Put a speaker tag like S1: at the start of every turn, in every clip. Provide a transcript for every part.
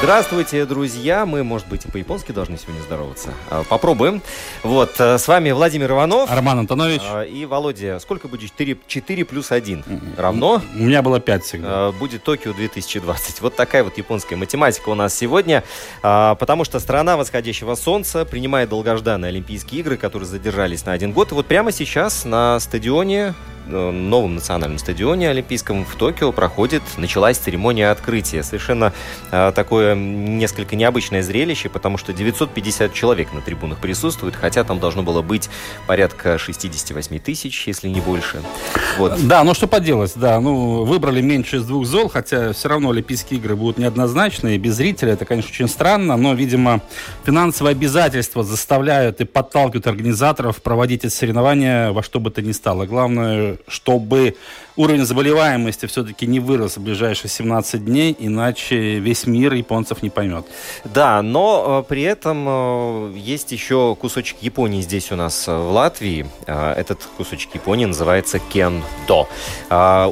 S1: Здравствуйте, друзья. Мы, может быть, и по-японски должны сегодня здороваться. А, попробуем. Вот, э, с вами Владимир Иванов.
S2: Роман Антонович.
S1: А, и Володя. Сколько будет? 4, 4 плюс 1 равно?
S2: У меня было 5 всегда.
S1: А, будет Токио 2020. Вот такая вот японская математика у нас сегодня. Потому что страна восходящего солнца принимает долгожданные Олимпийские игры, которые задержались на один год. И вот прямо сейчас на стадионе новом национальном стадионе Олимпийском в Токио проходит, началась церемония открытия. Совершенно э, такое несколько необычное зрелище, потому что 950 человек на трибунах присутствует, хотя там должно было быть порядка 68 тысяч, если не больше.
S2: Вот. Да, ну что поделать, да, ну выбрали меньше из двух зол, хотя все равно Олимпийские игры будут неоднозначные, без зрителя, это, конечно, очень странно, но, видимо, финансовые обязательства заставляют и подталкивают организаторов проводить эти соревнования во что бы то ни стало. Главное, чтобы уровень заболеваемости все-таки не вырос в ближайшие 17 дней, иначе весь мир японцев не поймет.
S1: Да, но э, при этом э, есть еще кусочек Японии здесь у нас э, в Латвии. Этот кусочек Японии называется кендо.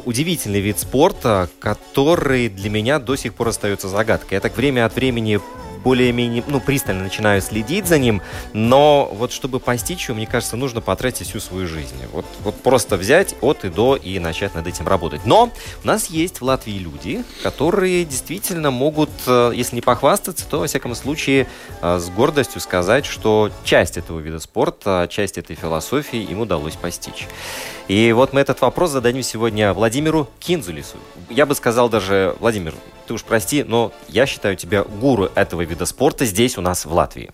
S1: Удивительный вид спорта, который для меня до сих пор остается загадкой. Я так время от времени более-менее, ну, пристально начинаю следить за ним, но вот чтобы постичь его, мне кажется, нужно потратить всю свою жизнь. Вот, вот просто взять от и до и начать над этим работать. Но у нас есть в Латвии люди, которые действительно могут, э, если не похвастаться, то, во всяком случае, э, с гордостью сказать, что часть этого вида спорта, часть этой философии им удалось постичь. И вот мы этот вопрос зададим сегодня Владимиру Кинзулису. Я бы сказал даже, Владимир, ты уж прости, но я считаю тебя гуру этого вида спорта здесь у нас в Латвии.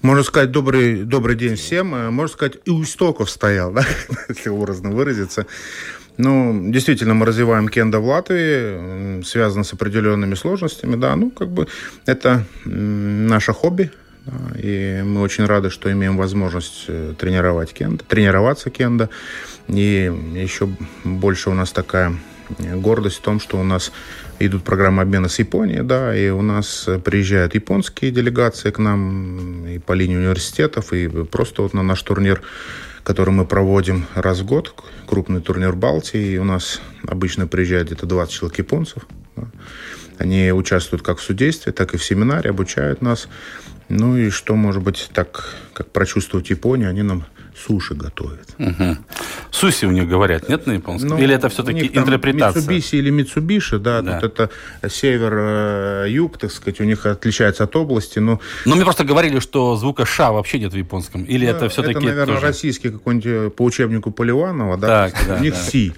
S3: Можно сказать, добрый, добрый день всем. Э, можно сказать, и у истоков стоял, да? если образно выразиться. Ну, действительно, мы развиваем кенда в Латвии, связано с определенными сложностями, да, ну, как бы это наше хобби, да, и мы очень рады, что имеем возможность э, тренировать кенда, тренироваться кенда, и еще больше у нас такая гордость в том, что у нас идут программы обмена с Японией, да, и у нас приезжают японские делегации к нам и по линии университетов, и просто вот на наш турнир, который мы проводим раз в год, крупный турнир Балтии, и у нас обычно приезжает где-то 20 человек японцев. Да. Они участвуют как в судействе, так и в семинаре, обучают нас. Ну и что, может быть, так, как прочувствовать Японию, они нам суши готовят.
S2: Угу. Суси у них говорят, нет на японском? Ну, или это все-таки интерпретация?
S3: Митсубиси или Митсубиши, да, да. Тут это север-юг, так сказать, у них отличается от области. Но...
S2: но мне просто говорили, что звука ша вообще нет в японском. Или да, это все-таки
S3: Это, наверное, тоже... российский какой-нибудь э, по учебнику Поливанова, да? Так, да, у них да. си.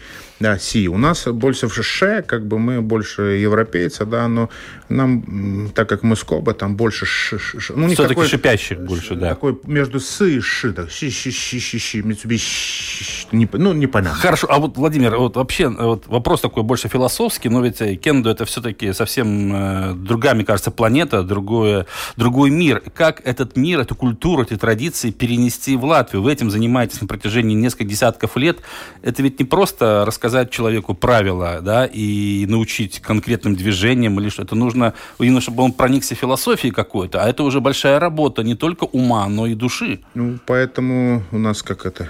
S3: Си. У нас больше в ше, как бы мы больше европейцы, да, но нам, так как мы скоба, там больше ш, ш, ш.
S2: Ну, Все-таки шипящих больше, да.
S3: Такой между с и ши, так, щи, щи, щи, щи, щи, митсубиши, не, ну, непонятно.
S2: Хорошо, а вот, Владимир, вот вообще вот вопрос такой больше философский, но ведь э, кендо это все-таки совсем э, другая, мне кажется, планета, другое, другой мир. Как этот мир, эту культуру, эти традиции перенести в Латвию? Вы этим занимаетесь на протяжении нескольких десятков лет. Это ведь не просто рассказать рассказать человеку правила, да, и научить конкретным движениям или что это нужно, именно чтобы он проникся философией какой-то, а это уже большая работа не только ума, но и души.
S3: Ну, поэтому у нас как это,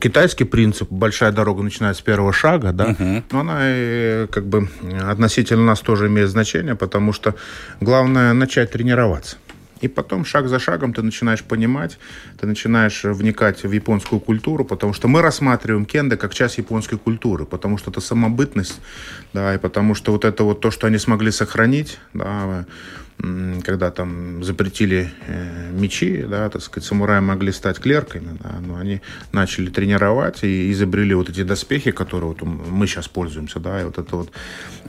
S3: китайский принцип, большая дорога начинается с первого шага, да, угу. но она э, как бы относительно нас тоже имеет значение, потому что главное начать тренироваться. И потом шаг за шагом ты начинаешь понимать, ты начинаешь вникать в японскую культуру, потому что мы рассматриваем кенда как часть японской культуры, потому что это самобытность, да, и потому что вот это вот то, что они смогли сохранить, да, когда там запретили э, мечи, да, так сказать, самураи могли стать клерками, да, но они начали тренировать и изобрели вот эти доспехи, которые вот мы сейчас пользуемся, да, и вот это вот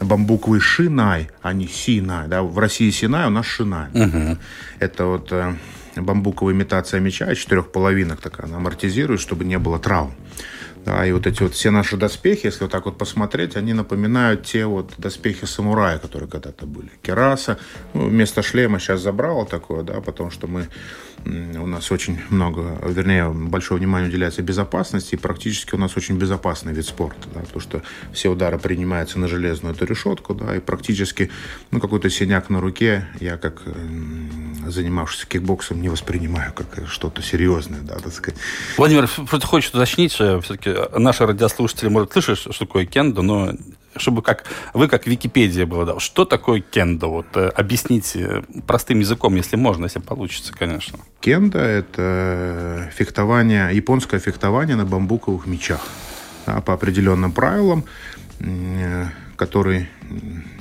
S3: бамбуковый шинай, а не синай, да, в России синай, у нас шинай. Угу. Это вот э, бамбуковая имитация меча, четырех половинок такая, она амортизирует, чтобы не было травм. Да, и вот эти вот все наши доспехи, если вот так вот посмотреть, они напоминают те вот доспехи самурая, которые когда-то были. Кераса, ну, вместо шлема сейчас забрало такое, да, потому что мы у нас очень много, вернее, большое внимание уделяется безопасности, и практически у нас очень безопасный вид спорта, да, потому что все удары принимаются на железную эту решетку, да, и практически, ну, какой-то синяк на руке я, как занимавшийся кикбоксом, не воспринимаю как что-то серьезное, да, так сказать.
S2: Владимир, просто хочешь уточнить, все-таки наши радиослушатели, может, слышать, что такое кендо, но чтобы как вы как Википедия была, да, что такое кендо? Вот э, объясните простым языком, если можно, если получится, конечно.
S3: Кендо – это фехтование, японское фехтование на бамбуковых мечах. Да, по определенным правилам, которые,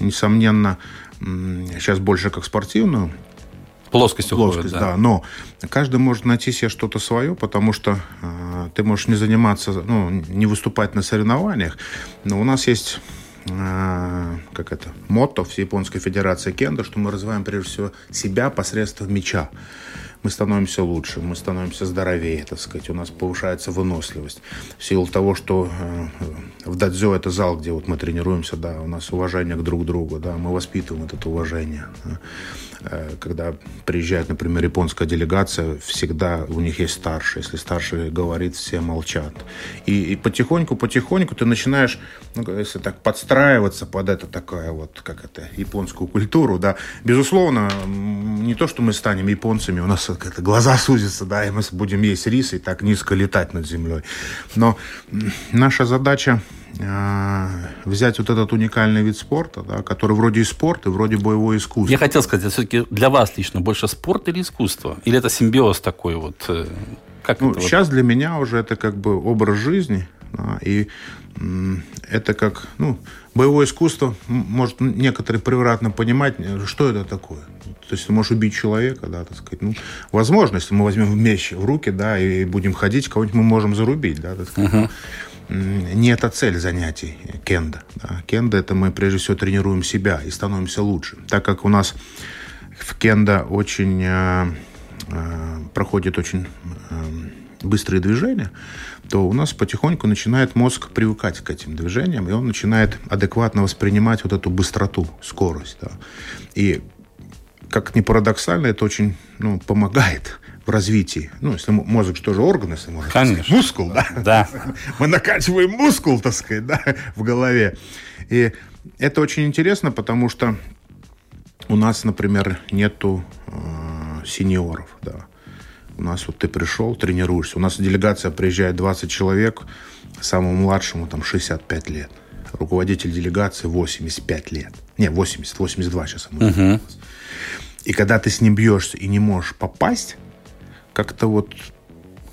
S3: несомненно, сейчас больше как спортивную
S2: плоскость уходит, плоскость,
S3: да. да. Но каждый может найти себе что-то свое, потому что э, ты можешь не заниматься, ну, не выступать на соревнованиях. Но у нас есть э, как это, мотто в Японской Федерации кендо, что мы развиваем прежде всего себя посредством меча мы становимся лучше, мы становимся здоровее, так сказать, у нас повышается выносливость. В силу того, что э, в дадзё это зал, где вот мы тренируемся, да, у нас уважение к друг другу, да, мы воспитываем это уважение. Э, когда приезжает, например, японская делегация, всегда у них есть старший. Если старший говорит, все молчат. И, и потихоньку-потихоньку ты начинаешь, ну, если так, подстраиваться под это такое вот, как это, японскую культуру, да. Безусловно, не то, что мы станем японцами, у нас это, глаза сузятся, да, и мы будем есть рис и так низко летать над землей. Но наша задача а, взять вот этот уникальный вид спорта, да, который вроде и спорт, и вроде боевое искусство.
S2: Я хотел сказать, все-таки для вас лично больше спорт или искусство? Или это симбиоз такой вот? Э,
S3: как ну, сейчас вот? для меня уже это как бы образ жизни, да, и это как, ну, боевое искусство, может некоторые превратно понимать, что это такое. То есть ты можешь убить человека, да, так сказать. Ну, возможно, если мы возьмем меч в руки, да, и будем ходить, кого-нибудь мы можем зарубить, да, так сказать. Uh-huh не это цель занятий кенда. Да. Кенда – это мы прежде всего тренируем себя и становимся лучше. Так как у нас в кенда очень э, э, проходит очень э, быстрые движения, то у нас потихоньку начинает мозг привыкать к этим движениям, и он начинает адекватно воспринимать вот эту быстроту, скорость. Да. И как ни парадоксально, это очень ну, помогает в развитии. Ну, если мозг что же орган, если можно
S2: Конечно.
S3: сказать. Мускул, да?
S2: Да.
S3: Мы накачиваем мускул, так сказать, да, в голове. И это очень интересно, потому что у нас, например, нету э, сеньоров, да. У нас вот ты пришел, тренируешься. У нас делегация приезжает 20 человек, самому младшему там 65 лет. Руководитель делегации 85 лет. Не, 80, 82 сейчас. Угу. И когда ты с ним бьешься и не можешь попасть, как-то вот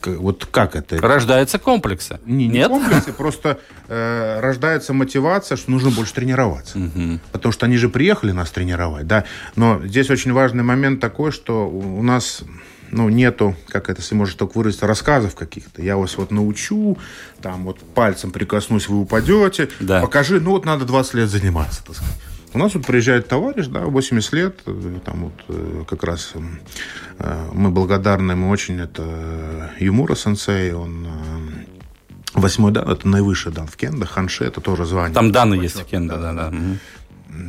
S3: вот как это?
S2: Рождается комплексы.
S3: Не, не Нет? комплексы, просто э, рождается мотивация, что нужно больше тренироваться. Угу. Потому что они же приехали нас тренировать, да. Но здесь очень важный момент такой, что у нас ну, нету, как это, если можно так выразиться, рассказов каких-то. Я вас вот научу, там вот пальцем прикоснусь, вы упадете, да. покажи, ну вот надо 20 лет заниматься, так сказать. У нас вот приезжает товарищ, да, 80 лет, э, там вот э, как раз э, мы благодарны ему очень, это Юмура сенсей, он восьмой дан, это наивысший дан в кендо, ханши, это тоже звание.
S2: Там даны есть в кендо, да, да.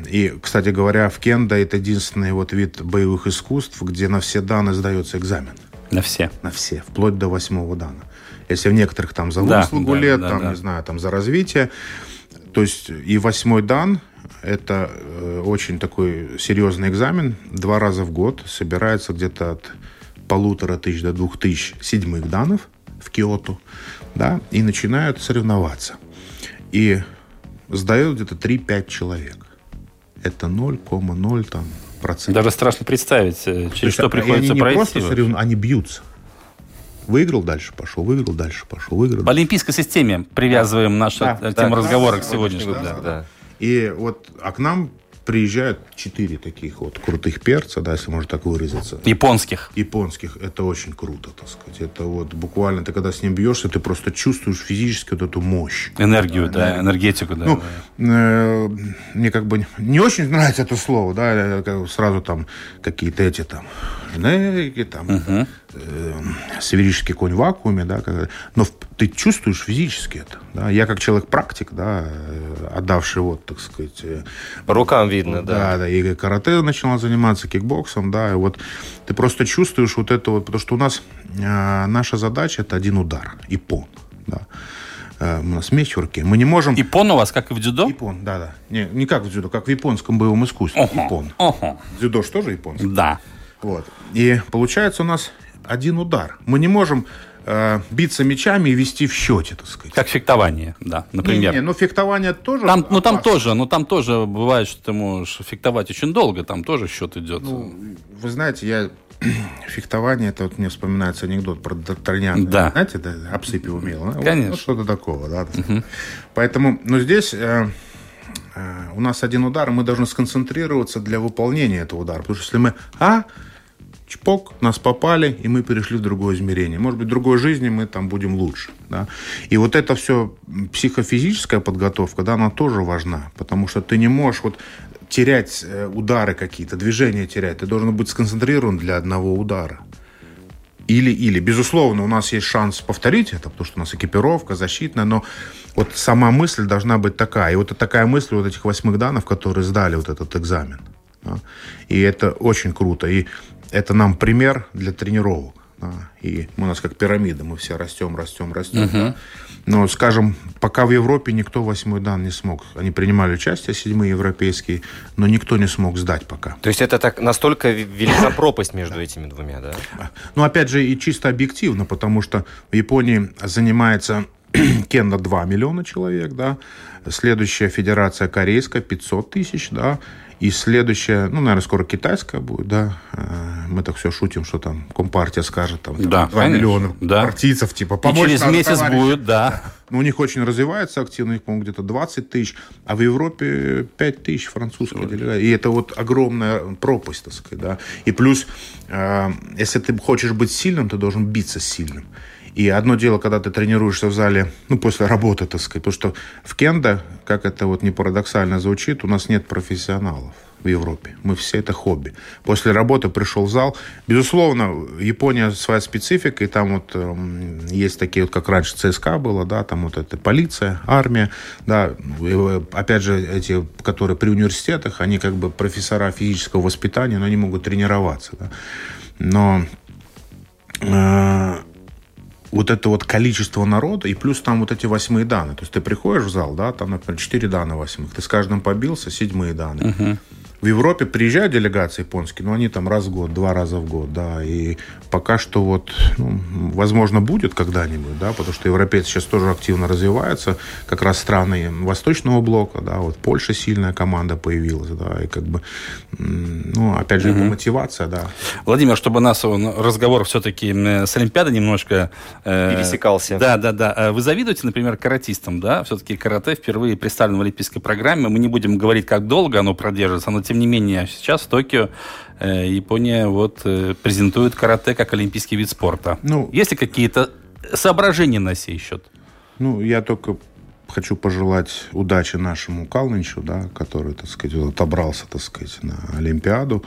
S3: И, кстати говоря, в кендо это единственный вот вид боевых искусств, где на все даны сдается экзамен.
S2: На все?
S3: На все, вплоть до восьмого дана. Если в некоторых там за выслугу да, лет, да, там, да. не знаю, там за развитие. То есть и восьмой дан это э, очень такой серьезный экзамен. Два раза в год собирается где-то от полутора тысяч до двух тысяч седьмых данов в Киоту, да, и начинают соревноваться. И сдают где-то 3-5 человек. Это 0,0 там процентов.
S2: Даже страшно представить, э, через есть, что приходится
S3: они
S2: не пройти.
S3: Просто сорев... Они бьются. Выиграл, дальше пошел, выиграл, дальше пошел, выиграл.
S2: В олимпийской системе привязываем нашу да, тему да, разговора да, к сегодняшнему. Да, да.
S3: И вот, а к нам приезжают четыре таких вот крутых перца, да, если можно так выразиться.
S2: Японских.
S3: Японских. Это очень круто, так сказать. Это вот буквально ты когда с ним бьешься, ты просто чувствуешь физически вот эту мощь.
S2: Энергию, да, да энергетику, да.
S3: Ну, э, мне как бы не очень нравится это слово, да, сразу там какие-то эти там энергии, там, угу. Э, сферический конь в вакууме, да, но ты чувствуешь физически это. Да? Я как человек-практик, да, э, отдавший вот, так сказать... Э,
S1: По рукам видно, да.
S3: Да, да, и карате начала заниматься, кикбоксом, да, и вот ты просто чувствуешь вот это вот, потому что у нас э, наша задача это один удар, ипон, да. Э, у нас меч в руке. Мы не можем...
S2: Ипон у вас, как и в дзюдо?
S3: Ипон, да, да. Не, не как в дзюдо, как в японском боевом искусстве. Ого, Ипон. Ого. Дзюдо же тоже японский?
S2: Да.
S3: Вот. И получается у нас один удар. Мы не можем э, биться мечами и вести в счете, так сказать.
S2: Как фехтование, да, например. Не, не,
S3: ну фехтование тоже.
S2: Там, ну там тоже, ну там тоже бывает, что ты можешь фехтовать очень долго, там тоже счет идет. Ну,
S3: вы знаете, я фехтование, это вот мне вспоминается анекдот про Д'Артаньяна.
S2: Да.
S3: Знаете, да, обсыпи умел.
S2: Да? Конечно. Вот,
S3: ну, что-то такого, да. Угу. Поэтому, ну, здесь э, э, у нас один удар, мы должны сконцентрироваться для выполнения этого удара. Потому что если мы, а, чпок, нас попали, и мы перешли в другое измерение. Может быть, в другой жизни мы там будем лучше. Да? И вот это все психофизическая подготовка, да, она тоже важна, потому что ты не можешь вот терять э, удары какие-то, движения терять. Ты должен быть сконцентрирован для одного удара. Или-или. Безусловно, у нас есть шанс повторить это, потому что у нас экипировка защитная, но вот сама мысль должна быть такая. И вот такая мысль вот этих восьмых данных, которые сдали вот этот экзамен. Да? И это очень круто. И это нам пример для тренировок. Да, и у нас как пирамида, мы все растем, растем, растем. Uh-huh. Да. Но, скажем, пока в Европе никто восьмой дан не смог. Они принимали участие, седьмые европейские, но никто не смог сдать пока.
S1: То есть это так настолько велика пропасть между этими двумя, да?
S3: Ну, опять же, и чисто объективно, потому что в Японии занимается кенда 2 миллиона человек, да, следующая федерация корейская 500 тысяч, да, и следующая, ну, наверное, скоро китайская будет, да. Э, мы так все шутим, что там Компартия скажет, там,
S2: да,
S3: 2 миллиона да. партийцев, типа,
S2: помочь И через месяц товарищ. будет, да.
S3: Но у них очень развивается активно, у них, по-моему, где-то 20 тысяч, а в Европе 5 тысяч французских делегаций. И это вот огромная пропасть, так сказать, да. И плюс, э, если ты хочешь быть сильным, ты должен биться сильным. И одно дело, когда ты тренируешься в зале, ну, после работы, так сказать, потому что в кендо, как это вот не парадоксально звучит, у нас нет профессионалов в Европе. Мы все это хобби. После работы пришел в зал. Безусловно, Япония своя специфика, и там вот э, есть такие вот, как раньше ЦСКА было, да, там вот это полиция, армия, да, и, э, опять же, эти, которые при университетах, они как бы профессора физического воспитания, но они могут тренироваться, да. Но э, вот это вот количество народа, и плюс там вот эти восьмые данные. То есть ты приходишь в зал, да, там, например, четыре дана восьмых, ты с каждым побился, седьмые данные. Uh-huh. В Европе приезжают делегации японские, но они там раз в год, два раза в год, да, и пока что вот, ну, возможно, будет когда-нибудь, да, потому что европейцы сейчас тоже активно развиваются, как раз страны Восточного блока, да, вот Польша сильная команда появилась, да, и как бы, ну, опять же, угу. мотивация, да.
S2: Владимир, чтобы нас разговор все-таки с Олимпиадой немножко...
S1: Э, Пересекался.
S2: Да, да, да. Э, вы завидуете, например, каратистам, да? Все-таки карате впервые представлен в Олимпийской программе. Мы не будем говорить, как долго оно продержится, но тем тем не менее, сейчас в Токио э, Япония вот э, презентует карате как олимпийский вид спорта. Ну, Есть ли какие-то соображения на сей счет?
S3: Ну, я только хочу пожелать удачи нашему Калничу, да, который, так сказать, отобрался, так сказать, на Олимпиаду.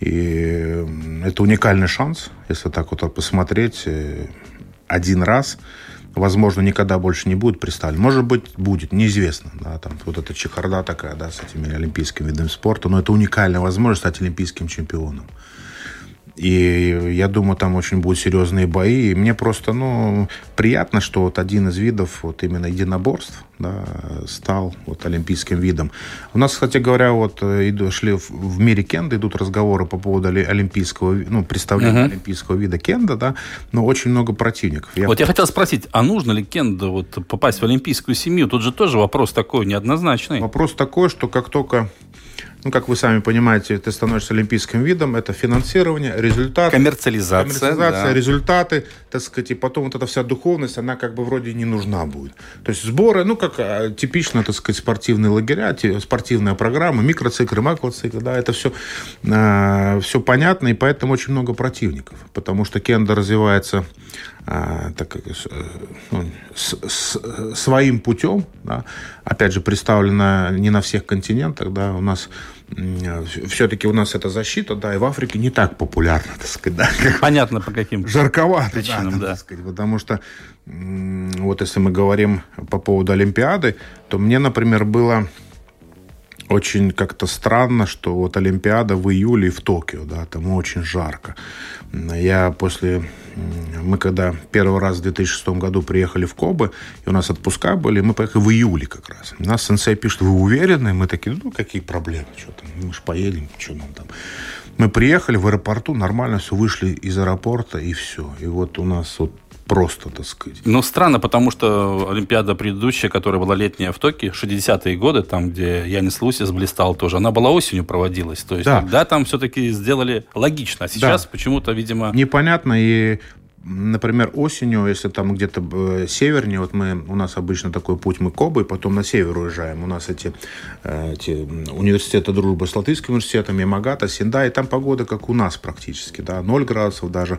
S3: И это уникальный шанс, если так вот посмотреть, э, один раз – возможно, никогда больше не будет представлен. Может быть, будет, неизвестно. Да, там, вот эта чехарда такая, да, с этими олимпийскими видами спорта. Но это уникальная возможность стать олимпийским чемпионом. И я думаю, там очень будут серьезные бои. И мне просто, ну, приятно, что вот один из видов вот именно единоборств да, стал вот олимпийским видом. У нас, кстати говоря, вот э, иду, шли в, в мире кенда, идут разговоры по поводу олимпийского, ну, представления uh-huh. олимпийского вида кенда, да, но очень много противников.
S2: Я... Вот я хотел спросить, а нужно ли кенда вот попасть в олимпийскую семью? Тут же тоже вопрос такой неоднозначный.
S3: Вопрос такой, что как только ну, как вы сами понимаете, ты становишься олимпийским видом, это финансирование, результат.
S2: Коммерциализация.
S3: Коммерциализация, да. результаты. Так сказать, и потом вот эта вся духовность, она как бы вроде не нужна будет. То есть сборы, ну, как а, типично, так сказать, спортивные лагеря, спортивная программа, микроциклы, макроциклы, да, это все, э, все понятно, и поэтому очень много противников, потому что кенда развивается а, так, э, ну, с, с, своим путем, да, опять же, представлена не на всех континентах, да, у нас все-таки у нас эта защита, да, и в Африке не так популярна, так сказать, да.
S2: Понятно, по каким
S3: Жарковато, причинам, да, да. Так сказать, потому что вот если мы говорим по поводу Олимпиады, то мне, например, было очень как-то странно, что вот Олимпиада в июле в Токио, да, там очень жарко. Я после... Мы когда первый раз в 2006 году приехали в Кобы, и у нас отпуска были, мы поехали в июле как раз. Нас сенсей пишет, вы уверены? Мы такие, ну, какие проблемы, что там, мы же поедем, что нам там. Мы приехали в аэропорту, нормально все, вышли из аэропорта, и все. И вот у нас вот просто, так сказать.
S2: Ну, странно, потому что Олимпиада предыдущая, которая была летняя в Токио, 60-е годы, там, где Янис Лусис блистал тоже, она была осенью проводилась. То есть да. тогда там все-таки сделали логично. А сейчас да. почему-то, видимо...
S3: Непонятно, и например, осенью, если там где-то э, севернее, вот мы, у нас обычно такой путь, мы Кобы, потом на север уезжаем. У нас эти, э, эти университеты дружбы с Латвийским университетом, Ямагата, Синда, и там погода как у нас практически, да, 0 градусов даже.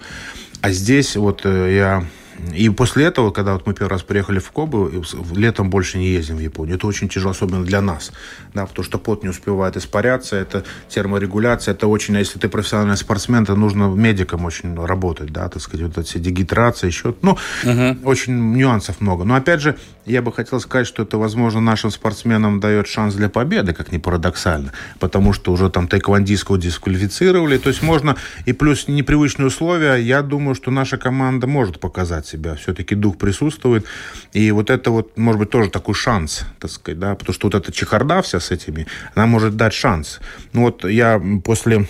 S3: А здесь вот э, я и после этого, когда вот мы первый раз приехали в Кобу, летом больше не ездим в Японию. Это очень тяжело, особенно для нас. Да, потому что пот не успевает испаряться, это терморегуляция, это очень, а если ты профессиональный спортсмен, то нужно медикам очень работать, да, так сказать, вот эти дегидрация, еще, ну, угу. очень нюансов много. Но опять же, я бы хотел сказать, что это, возможно, нашим спортсменам дает шанс для победы, как ни парадоксально, потому что уже там тайквандийского дисквалифицировали, то есть можно, и плюс непривычные условия, я думаю, что наша команда может показать себя, все-таки дух присутствует, и вот это вот, может быть, тоже такой шанс, так сказать, да, потому что вот эта чехарда вся с этими, она может дать шанс. Ну вот я после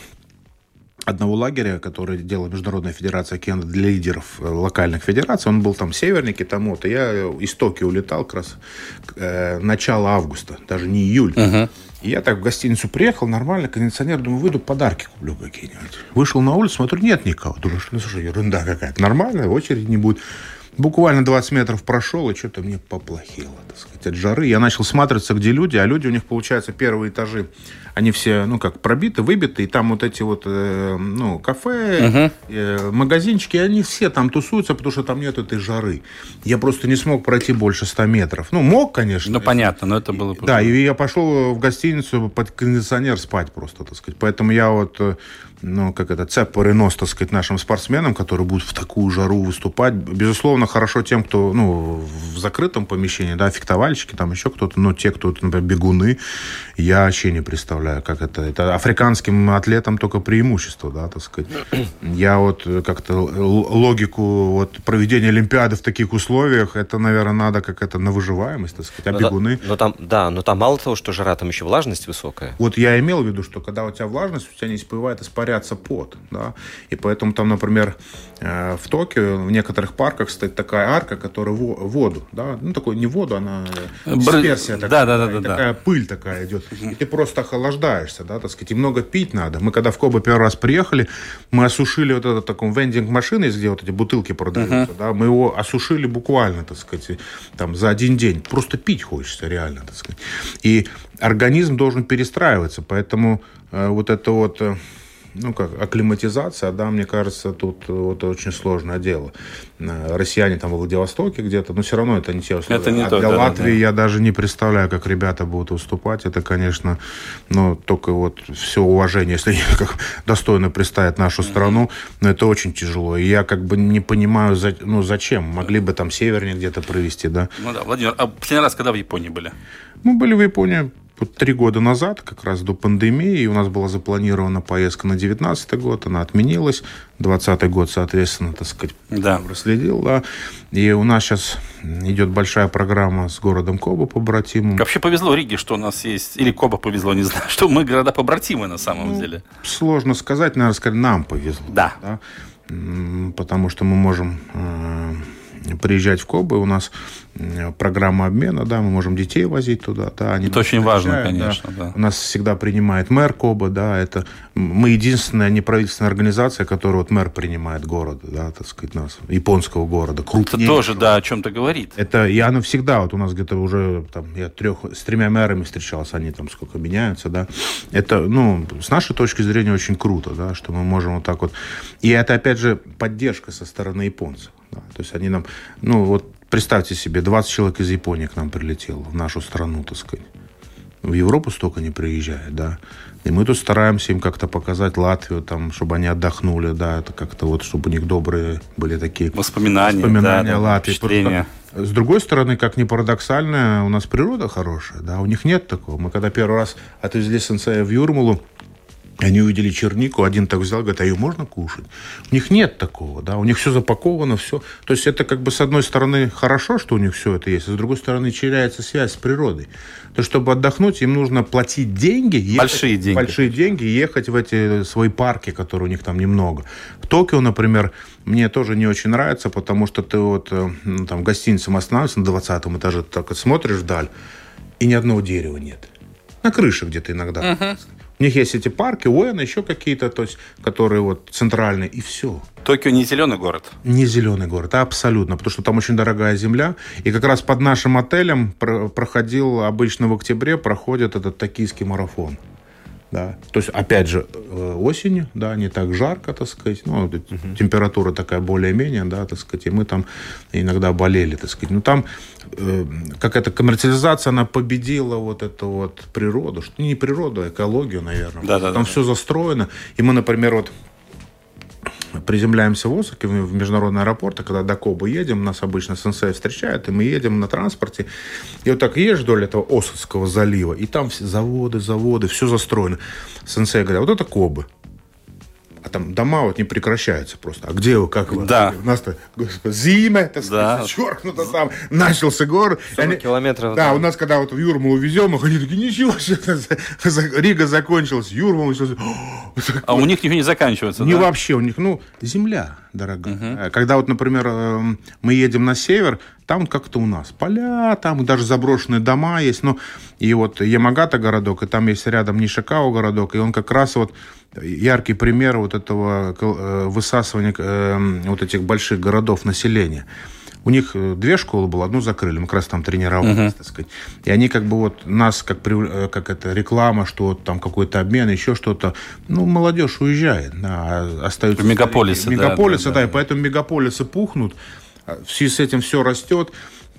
S3: одного лагеря, который делала Международная федерация кенда для лидеров э, локальных федераций. Он был там северник и там вот. Я из Токио улетал как раз э, начало августа, даже не июль. Uh-huh. И я так в гостиницу приехал, нормально, кондиционер, думаю, выйду, подарки куплю какие-нибудь. Вышел на улицу, смотрю, нет никого. Думаю, что, ну, слушай, ерунда какая-то. Нормально, очередь не будет. Буквально 20 метров прошел, и что-то мне поплохело, так сказать, от жары. Я начал смотреться, где люди, а люди у них, получается, первые этажи они все, ну, как пробиты, выбиты, и там вот эти вот, э, ну, кафе, uh-huh. э, магазинчики, они все там тусуются, потому что там нет этой жары. Я просто не смог пройти больше 100 метров. Ну, мог, конечно.
S2: Ну, понятно, но это было...
S3: Да, и я пошел в гостиницу под кондиционер спать просто, так сказать. Поэтому я вот э, ну, как это, цепоры нос, так сказать, нашим спортсменам, которые будут в такую жару выступать. Безусловно, хорошо тем, кто, ну, в закрытом помещении, да, фехтовальщики, там еще кто-то, но те, кто, например, бегуны, я вообще не представляю, как это. Это африканским атлетам только преимущество, да, так сказать. Я вот как-то логику вот проведения Олимпиады в таких условиях, это, наверное, надо как это на выживаемость, так сказать, а но бегуны...
S1: но там, да, но там мало того, что жара, там еще влажность высокая.
S3: Вот я имел в виду, что когда у тебя влажность, у тебя не успевает испаряться испаряться пот. Да? И поэтому там, например, э, в Токио в некоторых парках стоит такая арка, которая в воду, да? ну такой не воду, она дисперсия такая, да, да, да, да, такая да. пыль такая идет. И ты просто охлаждаешься, да, так сказать, и много пить надо. Мы когда в Кобе первый раз приехали, мы осушили вот этот таком вендинг машины, где вот эти бутылки продаются, uh-huh. да, мы его осушили буквально, так сказать, там за один день. Просто пить хочется реально, так сказать. И организм должен перестраиваться, поэтому э, вот это вот э, ну как, акклиматизация, да, мне кажется, тут вот очень сложное дело. Э, россияне там в Владивостоке где-то, но все равно это не те условия. Это не а то, для да, Латвии да. я даже не представляю, как ребята будут выступать. Это, конечно, ну, только вот все уважение, если они как достойно представят нашу страну, но это очень тяжело. И я как бы не понимаю, за, ну, зачем. Могли бы там севернее где-то провести, да.
S2: Ну да, Владимир, а последний раз когда в Японии были?
S3: Мы были в Японии вот три года назад, как раз до пандемии, у нас была запланирована поездка на 19 год, она отменилась. 20 год, соответственно, так сказать, да. проследил, да. И у нас сейчас идет большая программа с городом Коба побратимым.
S2: Вообще повезло Риге, что у нас есть, или Коба повезло, не знаю, что мы города побратимы на самом ну, деле.
S3: Сложно сказать, наверное, сказать, нам повезло.
S2: Да. да?
S3: Потому что мы можем э, приезжать в Кобы. У нас программа обмена, да, мы можем детей возить туда. Да,
S2: они это очень важно, конечно.
S3: Да. Да. У нас всегда принимает мэр Коба, да, это мы единственная неправительственная организация, которую вот мэр принимает города, да, так сказать, нас, японского города.
S2: Это тоже, да, о чем-то говорит.
S3: Это, и оно всегда, вот у нас где-то уже, там, я трех, с тремя мэрами встречался, они там сколько меняются, да. Это, ну, с нашей точки зрения очень круто, да, что мы можем вот так вот. И это, опять же, поддержка со стороны японцев. Да. То есть они нам, ну, вот Представьте себе, 20 человек из Японии к нам прилетело, в нашу страну, так сказать. В Европу столько не приезжает, да. И мы тут стараемся им как-то показать Латвию, там, чтобы они отдохнули, да, это как-то вот, чтобы у них добрые были такие
S2: воспоминания,
S3: воспоминания да, Латвии. Просто, с другой стороны, как ни парадоксально, у нас природа хорошая, да, у них нет такого. Мы когда первый раз отвезли сенсея в Юрмалу, они увидели чернику, один так взял, говорит, а ее можно кушать? У них нет такого, да, у них все запаковано, все. То есть это как бы с одной стороны хорошо, что у них все это есть, а с другой стороны теряется связь с природой. То чтобы отдохнуть, им нужно платить деньги. Ехать,
S2: большие деньги.
S3: Большие деньги, ехать в эти свои парки, которые у них там немного. В Токио, например, мне тоже не очень нравится, потому что ты вот э, ну, там в гостинице останавливаешься на 20 этаже, так вот смотришь вдаль, и ни одного дерева нет. На крыше где-то иногда. Uh-huh. У них есть эти парки, Уэн, еще какие-то, то есть, которые вот центральные, и все.
S2: Токио не зеленый город?
S3: Не зеленый город, абсолютно, потому что там очень дорогая земля. И как раз под нашим отелем проходил, обычно в октябре проходит этот токийский марафон. Да. То есть, опять же, э, осенью, да, не так жарко, так сказать, ну, угу. температура такая более-менее, да, так сказать, и мы там иногда болели, так сказать. Ну, там э, какая-то коммерциализация, она победила вот эту вот природу, что не природу, а экологию, наверное. Да, да, там да. все застроено. И мы, например, вот приземляемся в Осаке, в международный аэропорт, а когда до Кобы едем, нас обычно сенсей встречает, и мы едем на транспорте, и вот так едешь вдоль этого Осадского залива, и там все заводы, заводы, все застроено. Сенсей говорит, вот это Кобы а там дома вот не прекращаются просто. А где вы, как вы?
S2: Да.
S3: У нас-то, зима, так сказать, да. черкнуто там, начался город.
S1: 40 они, километров.
S3: Да, да, у нас, когда вот в Юрмалу везем, они такие, ничего себе, Рига закончилась, Юрмалу сейчас...
S2: А у них ничего не заканчивается,
S3: Не да? вообще, у них, ну, земля, дорогая. Угу. Когда вот, например, эм, мы едем на север, там вот как-то у нас поля, там даже заброшенные дома есть. Ну, и вот Ямагата городок, и там есть рядом Нишикао городок, и он как раз вот яркий пример вот этого э, высасывания э, вот этих больших городов населения. У них э, две школы было, одну закрыли, мы как раз там тренировались, uh-huh. так сказать. И они как бы вот нас, как, как это, реклама, что вот там какой-то обмен, еще что-то. Ну, молодежь уезжает, да, а остаются...
S2: Мегаполисы,
S3: Мегаполисы, да, да, да, да, и поэтому мегаполисы пухнут, в связи с этим все растет.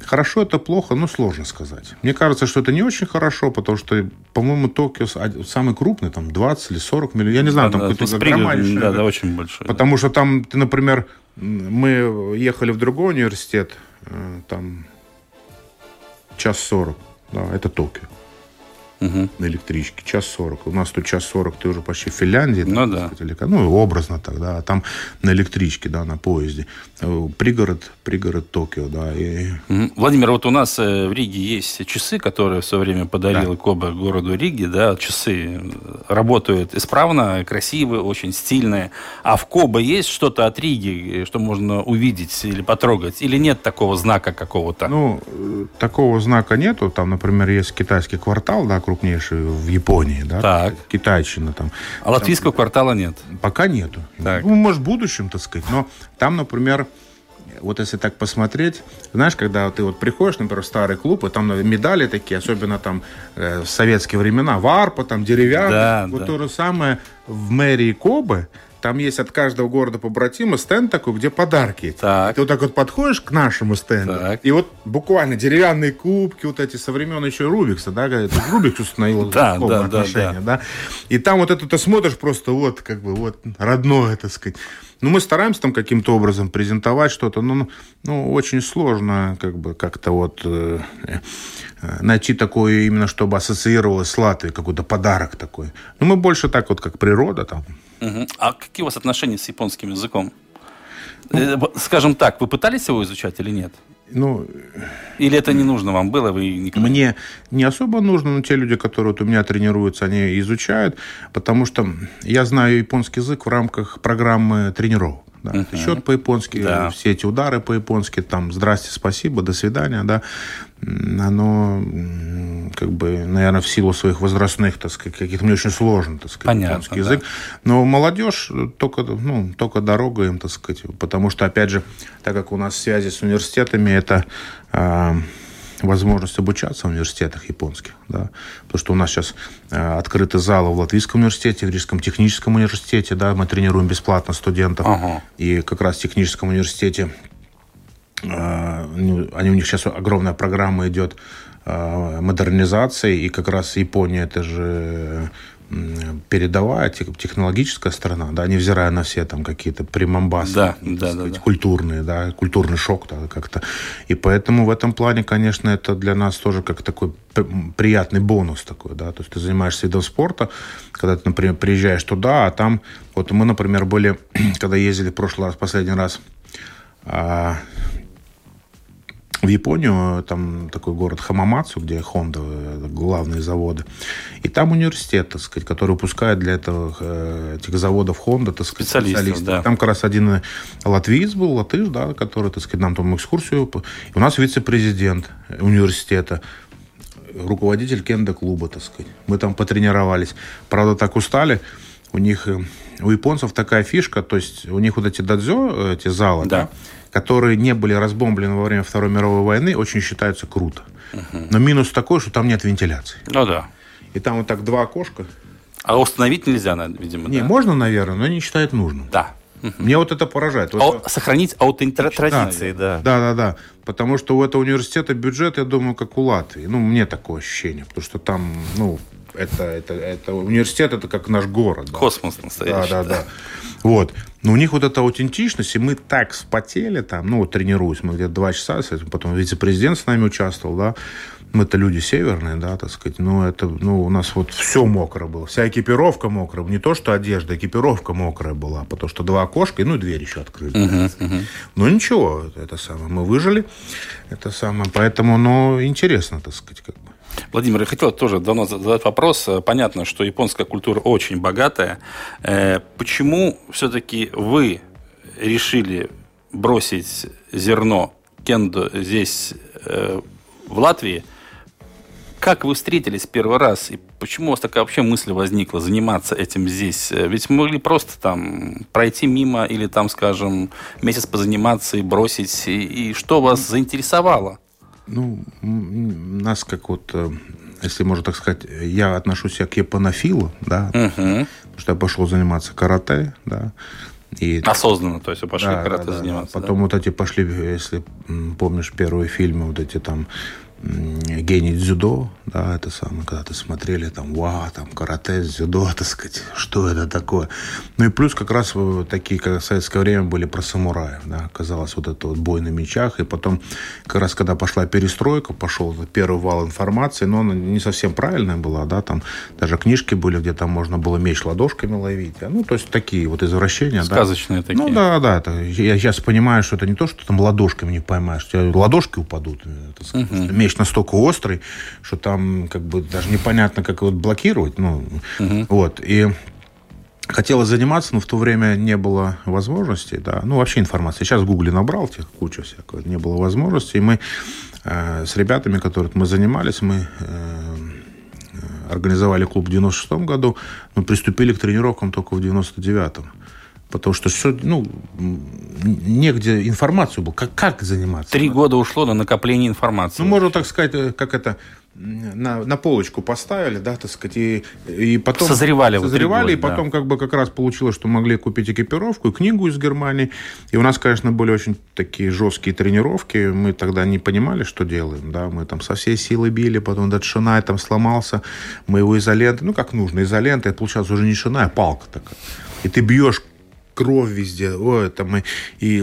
S3: Хорошо это плохо, ну сложно сказать. Мне кажется, что это не очень хорошо, потому что, по-моему, Токио самый крупный, там 20 или 40 миллионов. Я не знаю, да, там да, какой-то
S2: громадный. Да, да, очень большой.
S3: Потому да. что там, ты, например, мы ехали в другой университет, э, там час сорок, да, это Токио угу. на электричке. Час сорок. У нас тут час сорок, ты уже почти в Финляндии.
S2: Ну, да.
S3: Сказать, ну, образно тогда. А там на электричке, да, на поезде. Э, пригород, пригород Токио, да. И...
S2: Угу. Владимир, вот у нас э, в Риге есть часы, которые в свое время подарил да. Коба городу Риге, да. Часы работают исправно, красивые, очень стильные. А в Коба есть что-то от Риги, что можно увидеть или потрогать? Или нет такого знака какого-то?
S3: Ну, э, такого знака нету. Там, например, есть китайский квартал, да, крупнейший в Японии, да,
S2: так.
S3: китайщина там.
S2: А латвийского там, квартала нет?
S3: Пока нету. Так. Ну, может, в будущем, так сказать. Но там, например, вот если так посмотреть, знаешь, когда ты вот приходишь, например, в старый клуб, и там медали такие, особенно там э, в советские времена, варпа, там деревянные, да, вот да. то же самое в мэрии Кобы, там есть от каждого города побратима стенд такой, где подарки.
S2: Так.
S3: Ты вот так вот подходишь к нашему стенду, так. и вот буквально деревянные кубки, вот эти со времен еще Рубикса, да, это Рубикс установил
S2: да, да, отношения,
S3: да, да. И там вот это ты смотришь просто вот, как бы, вот, родное, так сказать. Ну, мы стараемся там каким-то образом презентовать что-то, но ну, очень сложно как бы как-то вот э, э, найти такое именно, чтобы ассоциировалось с Латвией, какой-то подарок такой. Ну, мы больше так вот, как природа там,
S2: Угу. А какие у вас отношения с японским языком? Ну, Скажем так, вы пытались его изучать или нет?
S3: Ну,
S2: или это не нужно вам было? Вы
S3: никогда... Мне не особо нужно, но те люди, которые вот у меня тренируются, они изучают, потому что я знаю японский язык в рамках программы тренировок. Да, uh-huh. счет по-японски, да. все эти удары по-японски, там, здрасте, спасибо, до свидания, да, оно, как бы, наверное, в силу своих возрастных, так сказать, каких-то мне очень сложно, так сказать, Понятно, японский язык. Да. Но молодежь только, ну, только дорога им, так сказать, потому что, опять же, так как у нас связи с университетами, это э, возможность обучаться в университетах японских, да, потому что у нас сейчас э, открыты залы в Латвийском университете, в Рижском техническом университете, да, мы тренируем бесплатно студентов, ага. и как раз в техническом университете э, они, у них сейчас огромная программа идет э, модернизации, и как раз Япония это же передовая технологическая сторона, да, невзирая на все там какие-то примамбасы, да, да, сказать, да, культурные, да, культурный шок да, как-то. И поэтому в этом плане, конечно, это для нас тоже как такой приятный бонус такой, да, то есть ты занимаешься видом спорта, когда ты, например, приезжаешь туда, а там, вот мы, например, были, когда ездили в прошлый раз, последний раз, а, в Японию, там такой город Хамамацу, где Honda, э, главные заводы. И там университет, так сказать, который выпускает для этого, э, этих заводов Honda, так сказать, специалистов. специалистов. Да. Там как раз один латвиец был, латыш, да, который, так сказать, нам там экскурсию. И у нас вице-президент университета руководитель кенда-клуба, так сказать. Мы там потренировались. Правда, так устали. У них, э, у японцев такая фишка, то есть у них вот эти дадзё, эти залы, да. да которые не были разбомблены во время Второй мировой войны, очень считаются круто. Угу. Но минус такой, что там нет вентиляции.
S2: Ну да.
S3: И там вот так два окошка.
S2: А установить нельзя, видимо,
S3: Не, да? можно, наверное, но не считают нужным.
S2: Да.
S3: Мне вот это поражает.
S2: Вот а, Сохранить аутентичность традиции,
S3: да. Да, да, да. Потому что у этого университета бюджет, я думаю, как у Латвии. Ну, мне такое ощущение. Потому что там, ну, это, это, это университет, это как наш город.
S2: Да. Космос настоящий.
S3: Да, да, да. да. Вот. Но у них вот эта аутентичность, и мы так вспотели там, ну, вот тренируюсь, мы где-то два часа, потом вице-президент с нами участвовал, да, мы-то люди северные, да, так сказать, но это, ну, у нас вот все мокро было, вся экипировка мокрая, не то, что одежда, экипировка мокрая была, потому что два окошка, ну, и дверь еще открыли. Uh-huh, uh-huh. Ну, ничего, это самое, мы выжили, это самое, поэтому, ну, интересно, так сказать, как.
S2: Владимир, я хотел тоже давно задать вопрос. Понятно, что японская культура очень богатая. Э, почему все-таки вы решили бросить зерно кендо здесь, э, в Латвии? Как вы встретились первый раз? И почему у вас такая вообще мысль возникла заниматься этим здесь? Э, ведь мы могли просто там пройти мимо или там, скажем, месяц позаниматься и бросить. И, и что вас заинтересовало?
S3: Ну, нас как вот, э, если можно так сказать, я отношусь к японофилу, да, угу. потому что я пошел заниматься карате, да.
S2: И, Осознанно, то есть пошли да, карате да, заниматься.
S3: Потом да? вот эти пошли, если помнишь первые фильмы, вот эти там гений дзюдо, да, это самое, когда ты смотрели там, вау, там, карате, дзюдо, так сказать, что это такое. Ну и плюс как раз такие, как в советское время были про самураев, да, казалось, вот это вот бой на мечах, и потом, как раз когда пошла перестройка, пошел первый вал информации, но она не совсем правильная была, да, там даже книжки были, где там можно было меч ладошками ловить, ну, то есть такие вот извращения,
S2: Сказочные
S3: да.
S2: такие.
S3: Ну, да, да, это, я сейчас понимаю, что это не то, что там ладошками не поймаешь, у тебя ладошки упадут, так сказать, угу. Меч настолько острый, что там как бы даже непонятно, как его блокировать. Ну, угу. вот. И хотелось заниматься, но в то время не было возможности, да, ну, вообще информации. Сейчас в Гугле набрал тех кучу всякого, не было возможности, и мы э, с ребятами, которые мы занимались, мы э, организовали клуб в 96 году, но приступили к тренировкам только в 99-м. Потому что все, ну, негде информацию было. Как, как заниматься?
S2: Три года ушло на накопление информации.
S3: Ну, можно так сказать, э, как это на, на полочку поставили, да, так сказать, и, и потом...
S2: Созревали.
S3: Созревали, и потом да. как бы как раз получилось, что могли купить экипировку, и книгу из Германии. И у нас, конечно, были очень такие жесткие тренировки. Мы тогда не понимали, что делаем, да. Мы там со всей силы били, потом этот шинай там сломался. Мы его изолентой, ну, как нужно, изолентой. Это получалось уже не шинай, а палка такая. И ты бьешь кровь везде. О, это мы... И,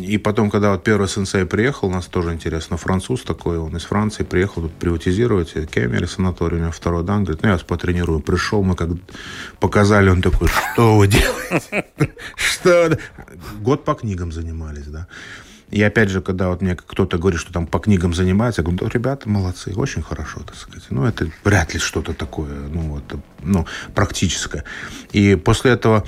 S3: и потом, когда вот первый сенсей приехал, у нас тоже интересно, француз такой, он из Франции приехал тут приватизировать Кемере санаторий, у него второй дан, говорит, ну, я вас потренирую. Пришел, мы как показали, он такой, что вы делаете? Что? Год по книгам занимались, да. И опять же, когда вот мне кто-то говорит, что там по книгам занимается, я говорю, ребята молодцы, очень хорошо, так сказать. Ну, это вряд ли что-то такое, ну, вот, ну, практическое. И после этого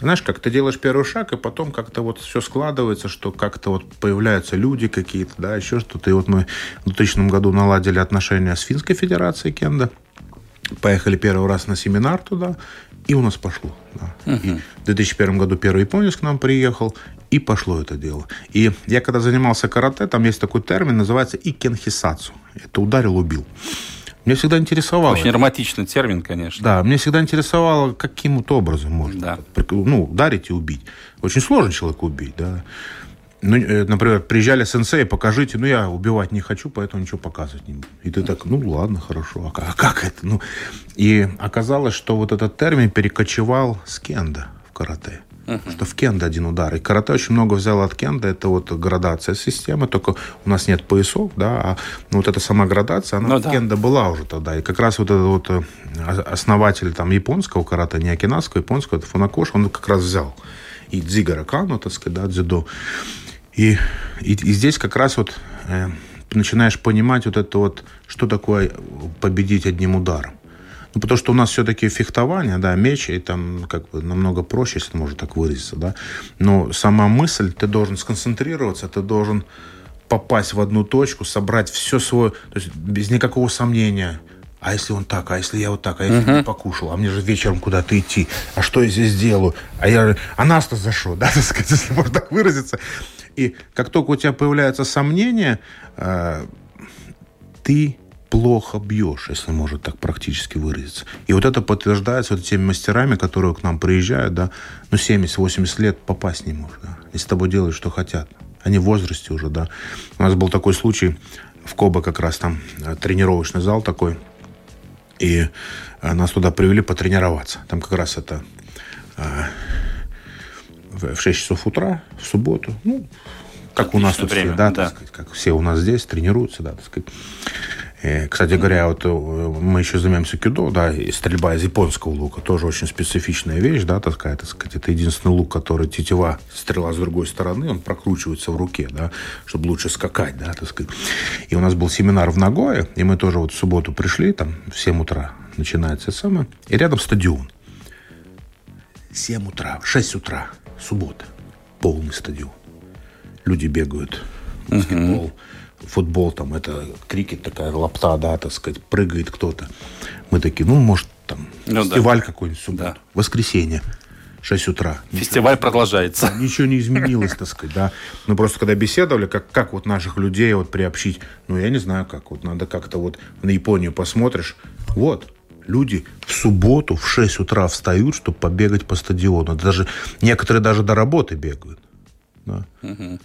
S3: знаешь, как ты делаешь первый шаг, и потом как-то вот все складывается, что как-то вот появляются люди какие-то, да, еще что-то. И вот мы в 2000 году наладили отношения с Финской Федерацией Кенда. Поехали первый раз на семинар туда, и у нас пошло. Да. Угу. в 2001 году первый японец к нам приехал, и пошло это дело. И я когда занимался карате, там есть такой термин, называется икенхисацу. Это ударил, убил. Мне всегда интересовало.
S2: Очень романтичный термин, конечно.
S3: Да, мне всегда интересовало, каким вот образом можно да. ну, ударить и убить. Очень сложно человека убить, да. Ну, э, например, приезжали сенсей, покажите, ну, я убивать не хочу, поэтому ничего показывать не буду. И ты так, ну, ладно, хорошо, а как, а как это? Ну, и оказалось, что вот этот термин перекочевал с кенда в карате. Uh-huh. Что в кенда один удар. И карате очень много взял от кенда. Это вот градация системы. Только у нас нет поясов, да. А ну, вот эта сама градация, она ну, в да. кенда была уже тогда. И как раз вот этот вот э, основатель там японского карате, не окинавского, японского, это Фунакош, он как раз взял. И Дзигара Кану, так сказать, да, дзюдо. И, и, и здесь как раз вот э, начинаешь понимать вот это вот, что такое победить одним ударом. Ну, потому что у нас все-таки фехтование, да, меч, и там как бы намного проще, если можно так выразиться, да. Но сама мысль, ты должен сконцентрироваться, ты должен попасть в одну точку, собрать все свое, то есть без никакого сомнения. А если он так, а если я вот так, а если uh-huh. не покушал, а мне же вечером куда-то идти, а что я здесь делаю? А я, а нас-то за что, да, так сказать, если можно так выразиться. И как только у тебя появляются сомнения, э, ты плохо бьешь, если можно так практически выразиться. И вот это подтверждается вот теми мастерами, которые к нам приезжают, да, ну, 70-80 лет попасть не может, да, и с тобой делают, что хотят. Они в возрасте уже, да. У нас был такой случай в Коба как раз там э, тренировочный зал такой, и э, нас туда привели потренироваться. Там как раз это в 6 часов утра, в субботу. Ну, как Отлично у нас тут время, все, да, да. сказать, как все у нас здесь тренируются, да, так сказать. Кстати говоря, вот э, мы еще занимаемся кюдо, да, и стрельба из японского лука тоже очень специфичная вещь, да, такая, так сказать, это единственный лук, который тетива, стрела с другой стороны, он прокручивается в руке, да, чтобы лучше скакать, да, так сказать. И у нас был семинар в Нагое, и мы тоже вот в субботу пришли, там, в 7 утра начинается самое, и рядом стадион. 7 утра, 6 утра, суббота, полный стадион. Люди бегают, баскетбол, uh-huh. Футбол, там это крикет такая лапта, да, так сказать, прыгает кто-то. Мы такие, ну, может, там, ну, фестиваль да. какой-нибудь суббота. Да. Воскресенье. 6 утра.
S2: Фестиваль ничего, продолжается.
S3: Ничего не изменилось, так сказать, да. Мы просто когда беседовали, как, как вот наших людей вот приобщить, ну, я не знаю, как. Вот надо как-то вот на Японию посмотришь, вот, Люди в субботу в 6 утра встают, чтобы побегать по стадиону. Даже, некоторые даже до работы бегают. Да. Угу.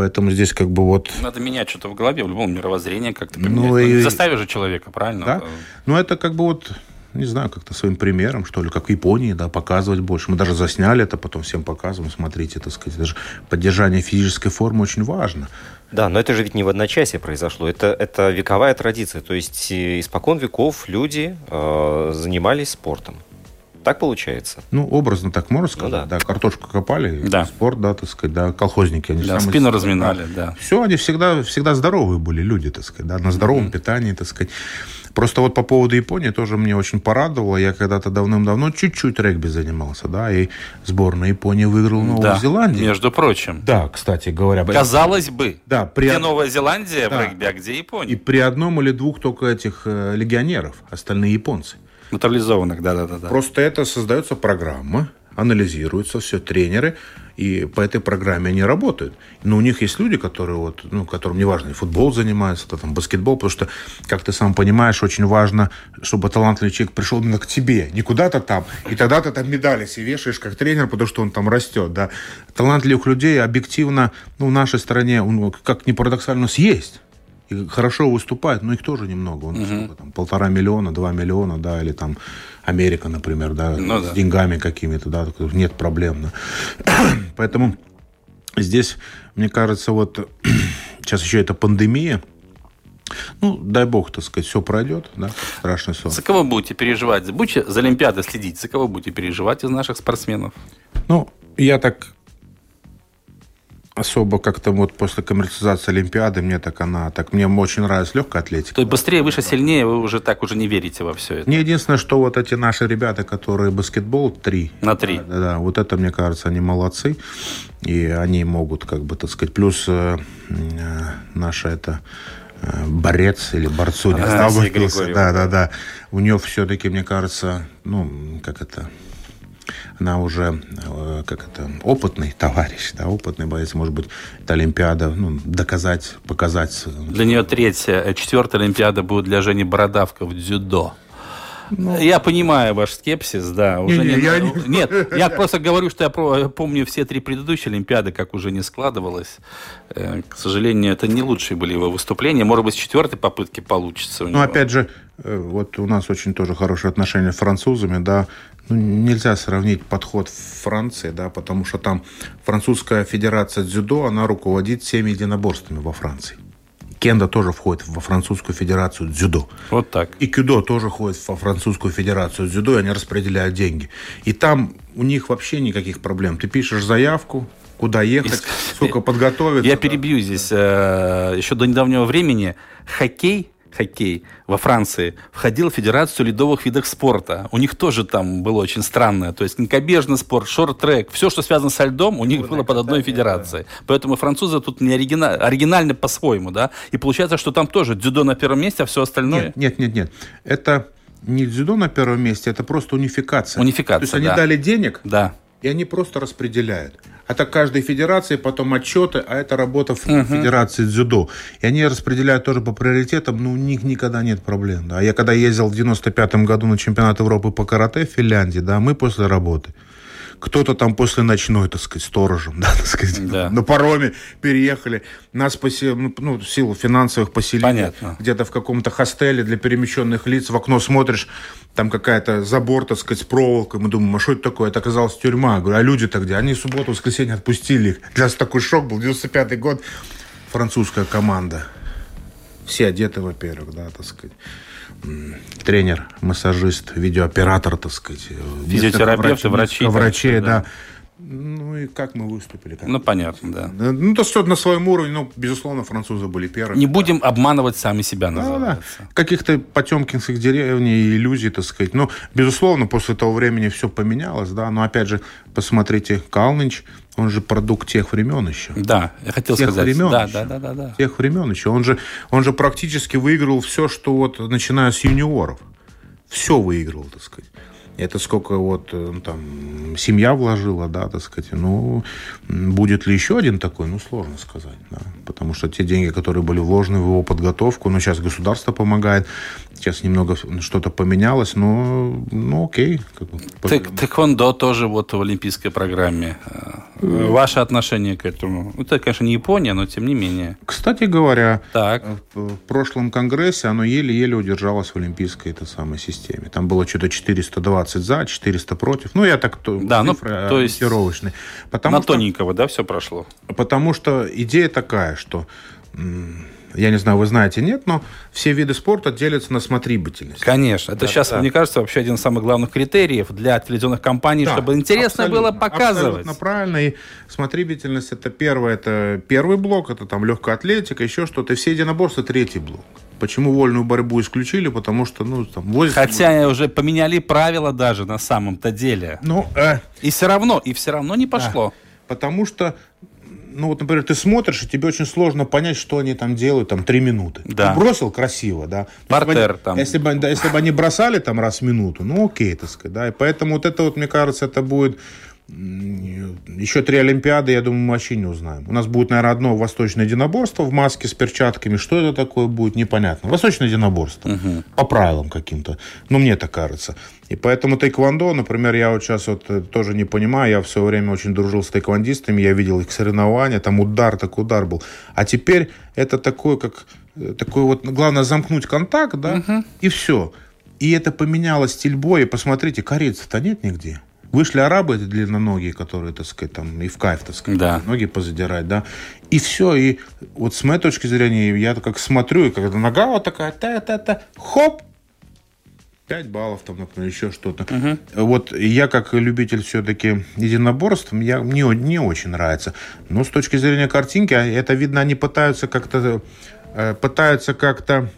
S3: Поэтому здесь как бы вот...
S2: Надо менять что-то в голове, в любом мировоззрении как-то поменять. Ну, и... Не заставишь же человека, правильно?
S3: Да. Ну, это как бы вот не знаю, как-то своим примером, что ли, как в Японии, да, показывать больше. Мы даже засняли это, потом всем показываем, смотрите, так сказать, даже поддержание физической формы очень важно.
S1: Да, но это же ведь не в одночасье произошло, это, это вековая традиция, то есть э, испокон веков люди э, занимались спортом. Так получается?
S3: Ну, образно так можно сказать. Ну, да. да, картошку копали, да. спорт, да, так сказать, да, колхозники.
S2: Они да, спину разминали, да.
S3: да. Все, они всегда, всегда здоровые были люди, так сказать, да, на здоровом mm-hmm. питании, так сказать. Просто вот по поводу Японии тоже мне очень порадовало. Я когда-то давным-давно чуть-чуть регби занимался, да, и сборная Японии выиграла Новую да, Зеландию.
S2: между прочим.
S3: Да, кстати говоря.
S2: Казалось бы. Да, при... Где Новая Зеландия да. в регби, а где Япония?
S3: И при одном или двух только этих э, легионеров, остальные японцы.
S2: Натурализованных, да-да-да.
S3: Просто это создается программа, анализируется все, тренеры, и по этой программе они работают. Но у них есть люди, которые вот, ну, которым не важно, футбол занимается, то, там, баскетбол, потому что, как ты сам понимаешь, очень важно, чтобы талантливый человек пришел именно к тебе, не куда-то там, и тогда ты там медали себе вешаешь как тренер, потому что он там растет, да. Талантливых людей объективно, ну, в нашей стране, как ни парадоксально, есть и хорошо выступает, но их тоже немного. Он, угу. там, полтора миллиона, два миллиона, да, или там Америка, например, да, ну, с да. деньгами какими-то, да, нет проблем. Да. Поэтому здесь, мне кажется, вот сейчас еще это пандемия, ну, дай бог, так сказать, все пройдет, да, страшный сон.
S2: За кого будете переживать? Будете за Олимпиадой следить? За кого будете переживать из наших спортсменов?
S3: Ну, я так особо как-то вот после коммерциализации Олимпиады мне так она, так мне очень нравится легкая атлетика.
S2: То есть быстрее, выше, сильнее, вы уже так уже не верите во все это?
S3: Мне единственное, что вот эти наши ребята, которые баскетбол три.
S2: На три.
S3: Да, да, вот это, мне кажется, они молодцы. И они могут, как бы, так сказать, плюс э, э, наша это э, борец или борцуня.
S2: А,
S3: да, да, да. У нее все-таки, мне кажется, ну, как это, она уже э, как это опытный товарищ, да, опытный боец, может быть, это Олимпиада, ну, доказать, показать.
S2: Для нее третья, э, четвертая Олимпиада будет для Жени Бородавка в дзюдо. Ну, я понимаю ваш скепсис, да. Уже не, не, я не... Нет, я просто говорю, что я помню все три предыдущие Олимпиады, как уже не складывалось. Э, к сожалению, это не лучшие были его выступления. Может быть, с четвертой попытки получится.
S3: Ну, опять же, вот у нас очень тоже хорошие отношения с французами, да ну, нельзя сравнить подход Франции, да, потому что там французская федерация дзюдо, она руководит всеми единоборствами во Франции. Кенда тоже входит во французскую федерацию дзюдо.
S2: Вот так.
S3: И кюдо тоже входит во французскую федерацию дзюдо, и они распределяют деньги. И там у них вообще никаких проблем. Ты пишешь заявку, куда ехать, сколько подготовиться.
S2: Я перебью здесь. Э, Еще до недавнего времени хоккей хоккей во Франции входил в Федерацию ледовых видов спорта. У них тоже там было очень странное. То есть конькобежный спорт, шорт-трек, все, что связано со льдом, у них было под одной федерацией. Поэтому французы тут не оригинально, оригинально по-своему, да. И получается, что там тоже дзюдо на первом месте, а все остальное...
S3: Нет, нет, нет. нет. Это не дзюдо на первом месте, это просто унификация.
S2: Унификация, То
S3: есть они дали денег,
S2: да.
S3: И они просто распределяют. Это каждой федерации, потом отчеты, а это работа в uh-huh. федерации дзюдо. И они распределяют тоже по приоритетам, но у них никогда нет проблем. Да. Я когда ездил в 95 году на чемпионат Европы по карате в Финляндии, да, мы после работы кто-то там после ночной, так сказать, сторожем, да, так сказать, да. на пароме переехали. Нас посе... ну, ну в силу финансовых поселили Понятно. где-то в каком-то хостеле для перемещенных лиц. В окно смотришь, там какая-то забор, так сказать, с проволокой. Мы думаем, а что это такое? Это оказалось тюрьма. Я говорю, а люди-то где? Они в субботу, воскресенье отпустили их. Для нас такой шок был. 95-й год. Французская команда. Все одеты, во-первых, да, так сказать тренер, массажист, видеооператор, так сказать.
S2: Физиотерапевты, врачи.
S3: Врачи, да. да. Ну и как мы выступили? Как
S2: ну, понятно, да.
S3: Ну, то, что на своем уровне, ну, безусловно, французы были первыми.
S2: Не будем обманывать сами себя, называется.
S3: Да, да. Каких-то потемкинских деревней, иллюзий, так сказать. Ну, безусловно, после того времени все поменялось, да. Но, опять же, посмотрите, Калныч, он же продукт тех времен еще.
S2: Да, я хотел
S3: тех
S2: сказать.
S3: Времен
S2: да,
S3: еще.
S2: да, да, да, да.
S3: Тех времен еще. Он же, он же практически выиграл все, что вот, начиная с юниоров. Все выиграл, так сказать. Это сколько вот э, ну, там семья вложила, да, так сказать. Ну, будет ли еще один такой, ну, сложно сказать, да. Потому что те деньги, которые были вложены в его подготовку, ну, сейчас государство помогает, сейчас немного что-то поменялось, но, ну, окей. Как бы,
S2: так, тэквондо тоже вот в олимпийской программе. Э, ваше отношение к этому? Это, конечно, не Япония, но тем не менее.
S3: Кстати говоря,
S2: так.
S3: в прошлом конгрессе оно еле-еле удержалось в олимпийской этой самой системе. Там было что-то 420 за, 400 против. Ну, я так то,
S2: да, ну, то есть
S3: Потому
S2: на что, тоненького, да, все прошло?
S3: Потому что идея такая, что я не знаю, вы знаете, нет, но все виды спорта делятся на смотрибельность.
S2: Конечно. Это да, сейчас, да. мне кажется, вообще один из самых главных критериев для телевизионных компаний, да, чтобы интересно было показывать.
S3: Абсолютно правильно. И смотрибельность это первое, это первый блок, это там легкая атлетика, еще что-то. И все единоборства третий блок. Почему вольную борьбу исключили? Потому что, ну, там,
S2: возят... Хотя уже поменяли правила даже на самом-то деле.
S3: Ну, э...
S2: И все равно, и все равно не пошло. Да.
S3: Потому что ну вот, например, ты смотришь, и тебе очень сложно понять, что они там делают, там, три минуты.
S2: Да.
S3: Ты бросил красиво, да. Если бы,
S2: там.
S3: Если бы, да, если бы они бросали там раз в минуту, ну окей, так сказать, да. И поэтому вот это вот, мне кажется, это будет еще три Олимпиады, я думаю, мы вообще не узнаем. У нас будет, наверное, одно восточное единоборство в маске с перчатками. Что это такое будет, непонятно. Восточное единоборство.
S2: Угу.
S3: По правилам каким-то. Ну, мне так кажется. И поэтому тайквондо, например, я вот сейчас вот э, тоже не понимаю. Я все время очень дружил с тайквондистами. Я видел их соревнования. Там удар, так удар был. А теперь это такое, как... Э, такое вот... Главное замкнуть контакт, да,
S2: угу.
S3: и все. И это поменяло стиль боя. Посмотрите, корейцев-то нет нигде. Вышли арабы эти длинноногие, которые, так сказать, там и в кайф, так сказать,
S2: да.
S3: ноги позадирать, да. И все, и вот с моей точки зрения, я как смотрю, и когда нога вот такая, та-та-та, хоп, 5 баллов, там, например, еще что-то. Угу. Вот я как любитель все-таки единоборств, я, мне не очень нравится. Но с точки зрения картинки, а, это видно, они пытаются как-то э, пытаются как-то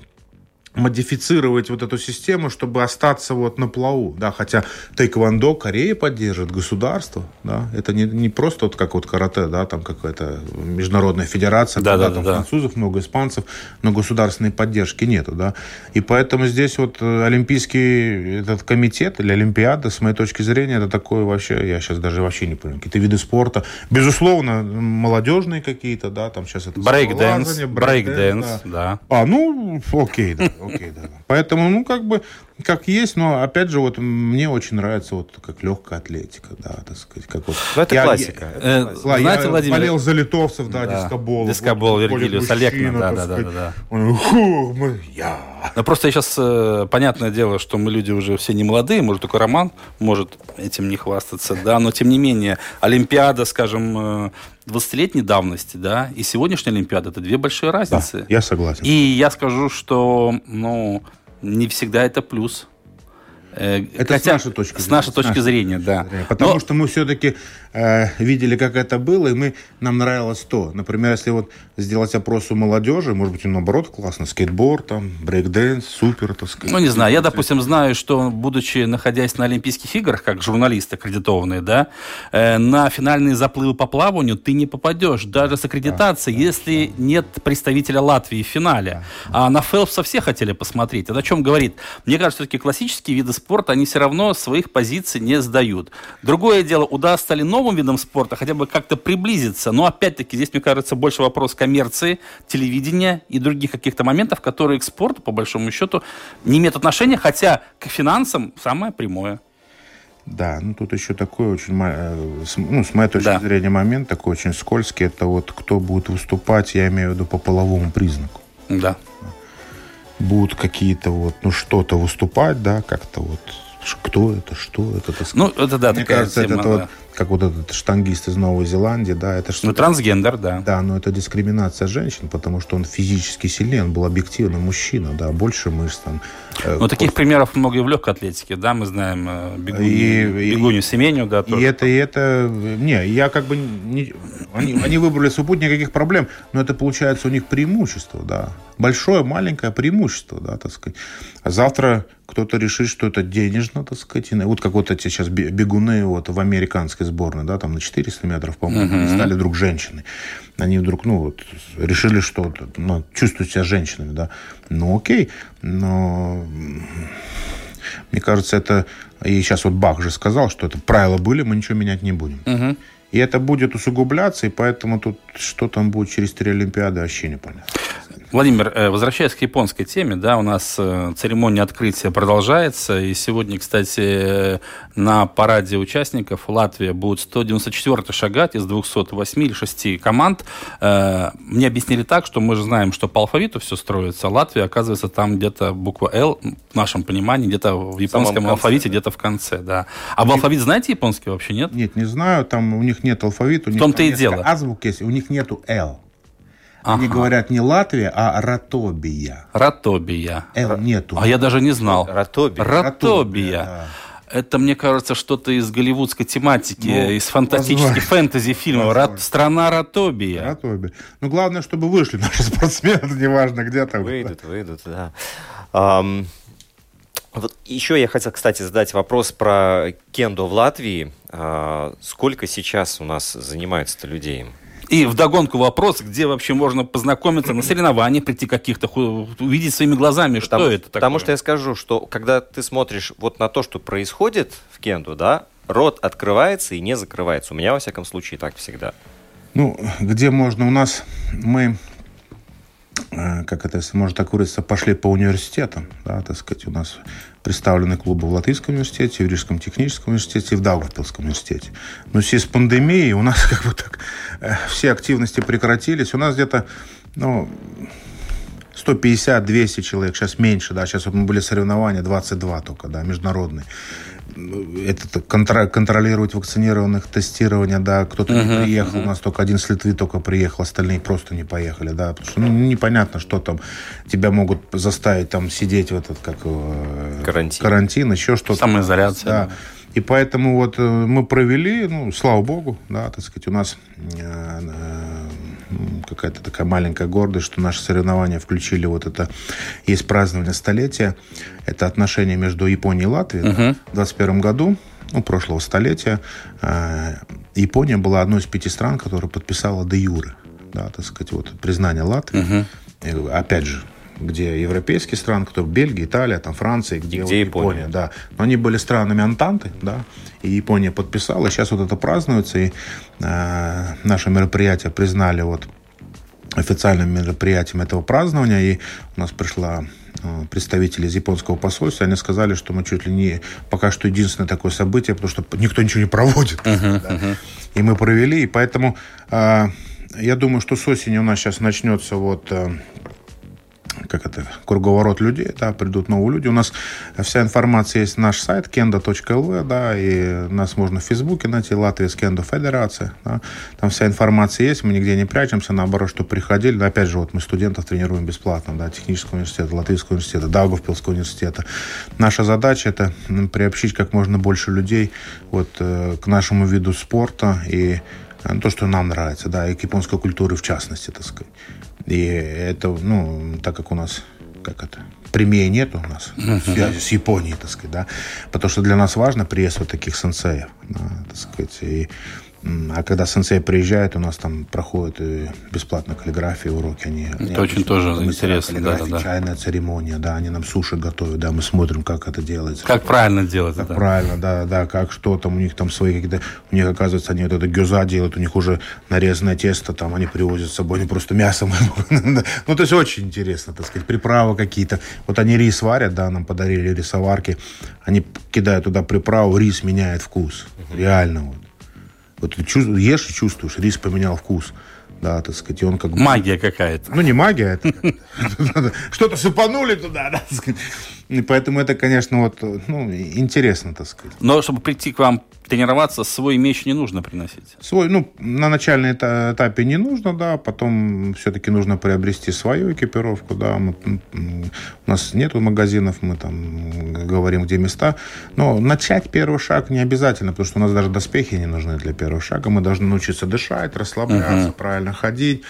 S3: модифицировать вот эту систему, чтобы остаться вот на плаву, да, хотя тайквондо Корея поддержит, государство, да, это не, не просто вот как вот карате, да, там какая-то международная федерация, да, да, там да, французов много, испанцев, но государственной поддержки нету, да, и поэтому здесь вот э, олимпийский этот комитет или олимпиада, с моей точки зрения, это такое вообще, я сейчас даже вообще не понимаю, какие-то виды спорта, безусловно, молодежные какие-то, да, там сейчас это
S2: брейк-дэнс, брейк-дэнс, да. да.
S3: А, ну, окей, да окей, да. Поэтому, ну, как бы, как есть, но, опять же, вот мне очень нравится вот как легкая атлетика, да, так сказать, как вот.
S1: Ну, это я, классика. Я,
S3: э, это классика. Знаете, я Владимир... болел за литовцев, да, да. дискобол.
S2: Дискобол, вот, Виргилиюс Алекна, да, да, да, да. Он, Фу, мы, я. Ну, просто сейчас, э, понятное дело, что мы люди уже все не молодые, может, только Роман может этим не хвастаться, да, но, тем не менее, Олимпиада, скажем, 20-летней э, давности, да, и сегодняшняя Олимпиада, это две большие разницы. Да,
S3: я согласен.
S2: И я скажу, что, ну, не всегда это плюс.
S3: Э, это Хотя, с нашей точки
S2: зрения. С нашей точки зрения, да.
S3: Потому Но... что мы все-таки э, видели, как это было, и мы, нам нравилось то. Например, если вот сделать опрос у молодежи, может быть, наоборот классно, скейтборд, там, брейкдэнс, супер, так сказать.
S2: Ну, не знаю, я, допустим, знаю, что, будучи, находясь на Олимпийских играх, как журналист аккредитованный, да, э, на финальные заплывы по плаванию ты не попадешь, даже с аккредитацией, да, если да. нет представителя Латвии в финале. А на Фелпса все хотели посмотреть. Это о чем говорит? Мне кажется, все-таки классические виды спорта, они все равно своих позиций не сдают. Другое дело, удастся ли новым видам спорта хотя бы как-то приблизиться. Но опять-таки здесь, мне кажется, больше вопрос коммерции, телевидения и других каких-то моментов, которые к спорту, по большому счету, не имеют отношения, хотя к финансам самое прямое.
S3: Да, ну тут еще такой очень, э, ну, с моей точки да. зрения, момент такой очень скользкий. Это вот кто будет выступать, я имею в виду по половому признаку.
S2: Да
S3: будут какие-то вот, ну, что-то выступать, да, как-то вот, кто это, что это, так
S2: сказать. Ну, это да,
S3: Мне кажется, тема, это да. вот как вот этот штангист из Новой Зеландии, да, это что
S2: Ну, трансгендер, да.
S3: Да, но это дискриминация женщин, потому что он физически сильнее, он был объективно мужчина, да, больше мышц там.
S2: Э, ну, таких примеров много и в легкой атлетике, да, мы знаем э, бегунью, и, бегунью и, Семеню, да,
S3: тоже. И это, и это, не, я как бы, не, они, они выбрали путь, никаких проблем, но это получается у них преимущество, да, большое, маленькое преимущество, да, так сказать. А завтра кто-то решит, что это денежно, так сказать. И вот как вот эти сейчас бегуны вот в американской сборной, да, там на 400 метров, по-моему, uh-huh. стали вдруг женщины. Они вдруг, ну, вот, решили, что ну, чувствуют себя женщинами, да. Ну, окей, но мне кажется, это... И сейчас вот Бах же сказал, что это правила были, мы ничего менять не будем. Uh-huh. И это будет усугубляться, и поэтому тут что там будет через три Олимпиады, вообще непонятно.
S2: Владимир, э, возвращаясь к японской теме, да, у нас э, церемония открытия продолжается, и сегодня, кстати, на параде участников Латвия будет 194 шагать из 208 или 6 команд. Э, мне объяснили так, что мы же знаем, что по алфавиту все строится, а Латвия, оказывается, там где-то буква «Л», в нашем понимании, где-то в японском алфавите, где-то в конце, да. А в алфавит знаете японский вообще, нет?
S3: Нет, не знаю, там у них нет алфавита.
S2: В том-то и дело.
S3: Азбук есть, у них нету «Л». Ага. Они говорят не Латвия, а Ратобия.
S2: Ратобия.
S3: Л нету.
S2: А я даже не знал.
S1: Ратобия.
S2: Ратобия. Да. Это, мне кажется, что-то из голливудской тематики, ну, из фантастических фэнтези фильмов. Рат, страна Ратобия.
S3: Ратобия. Ну, главное, чтобы вышли наши спортсмены, неважно где там.
S1: Выйдут, выйдут, да. Um, вот еще я хотел, кстати, задать вопрос про кендо в Латвии. Uh, сколько сейчас у нас занимается-то людей?
S2: И вдогонку вопрос, где вообще можно познакомиться на соревнования, прийти каких-то, увидеть своими глазами,
S1: потому,
S2: что это такое.
S1: Потому что я скажу, что когда ты смотришь вот на то, что происходит в кенду, да, рот открывается и не закрывается. У меня, во всяком случае, так всегда.
S3: Ну, где можно? У нас мы Э, как это, если можно так выразиться, пошли по университетам, да, так сказать, у нас представлены клубы в Латвийском университете, в Юридическом техническом университете и в Даугавпилском университете. Но в связи с пандемией у нас как бы так э, все активности прекратились. У нас где-то, ну, 150-200 человек, сейчас меньше, да, сейчас вот мы были соревнования, 22 только, да, международные это контр контролировать вакцинированных, тестирование, да, кто-то uh-huh, не приехал, uh-huh. у нас только один с Литвы только приехал, остальные просто не поехали, да, потому что ну, непонятно, что там тебя могут заставить там сидеть в этот, как
S1: карантин,
S3: карантин еще что-то.
S2: Самоизоляция.
S3: Да. И поэтому вот э, мы провели, ну, слава богу, да, так сказать, у нас э, какая-то такая маленькая гордость, что наши соревнования включили вот это, есть празднование столетия, это отношения между Японией и Латвией uh-huh. в 21 году, ну, прошлого столетия. Япония была одной из пяти стран, которая подписала де юры, да, так сказать, вот признание Латвии. Uh-huh. Опять же, где европейские страны, которые Бельгия, Италия, там Франция, где,
S1: где вот Япония. Япония,
S3: да. Но они были странами Антанты, да, и Япония подписала. Сейчас вот это празднуется, и э, наше мероприятие признали вот официальным мероприятием этого празднования, и у нас пришла э, представители из японского посольства, они сказали, что мы чуть ли не пока что единственное такое событие, потому что никто ничего не проводит. Uh-huh, да. uh-huh. И мы провели, и поэтому э, я думаю, что с осени у нас сейчас начнется вот э, как это, круговорот людей, да, придут новые люди. У нас вся информация есть на наш сайт kendo.lv, да, и нас можно в Фейсбуке найти, Латвия с Кендо Федерация, да. Там вся информация есть, мы нигде не прячемся, наоборот, что приходили, но опять же, вот мы студентов тренируем бесплатно, да, Технического университета, Латвийского университета, Даугавпилского университета. Наша задача это приобщить как можно больше людей вот э, к нашему виду спорта и э, то, что нам нравится, да, и к японской культуре в частности, так сказать. И это, ну, так как у нас, как это, прямее нет у нас uh-huh. связи с Японией, так сказать, да, потому что для нас важно приезд вот таких сенсеев, да, так сказать, и а когда сенсей приезжает, у нас там проходит бесплатно каллиграфия, уроки. Они,
S2: это очень тоже интересно. Да, да, да.
S3: Чайная церемония, да, они нам суши готовят, да, мы смотрим, как это делается.
S2: Как правильно делать,
S3: как да. Правильно, да, да, как что там, у них там свои какие-то, у них, оказывается, они вот это гюза делают, у них уже нарезанное тесто, там, они привозят с собой, они просто мясом. ну, то есть очень интересно, так сказать, приправы какие-то. Вот они рис варят, да, нам подарили рисоварки, они кидают туда приправу, рис меняет вкус. Реально вот. Вот ты ешь и чувствуешь, рис поменял вкус. Да, так сказать, и он как бы...
S2: Магия какая-то.
S3: Ну, не магия, это... Что-то сыпанули туда, да, И поэтому это, конечно, вот, ну, интересно, так сказать.
S2: Но чтобы прийти к вам тренироваться, свой меч не нужно приносить?
S3: Свой, ну, на начальном этапе не нужно, да, потом все-таки нужно приобрести свою экипировку, да, мы, у нас нету магазинов, мы там говорим, где места, но начать первый шаг не обязательно, потому что у нас даже доспехи не нужны для первого шага, мы должны научиться дышать, расслабляться, uh-huh. правильно ходить,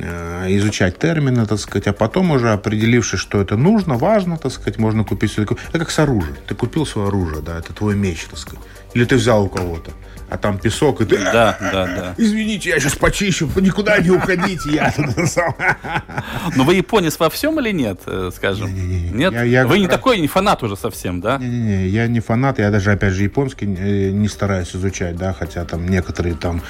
S3: изучать термины, так сказать, а потом уже определившись, что это нужно, важно, так сказать, можно купить все Это как с оружием. Ты купил свое оружие, да, это твой меч, так сказать. Или ты взял у кого-то а там песок, и ты...
S2: Да, да, да.
S3: Извините, я сейчас почищу, никуда не уходите, я тут.
S2: Но вы японец во всем или нет, э, скажем? Не, не, не. Нет? Я, я вы не раз... такой не фанат уже совсем, да?
S3: Не-не-не, я не фанат, я даже, опять же, японский э, не стараюсь изучать, да, хотя там некоторые там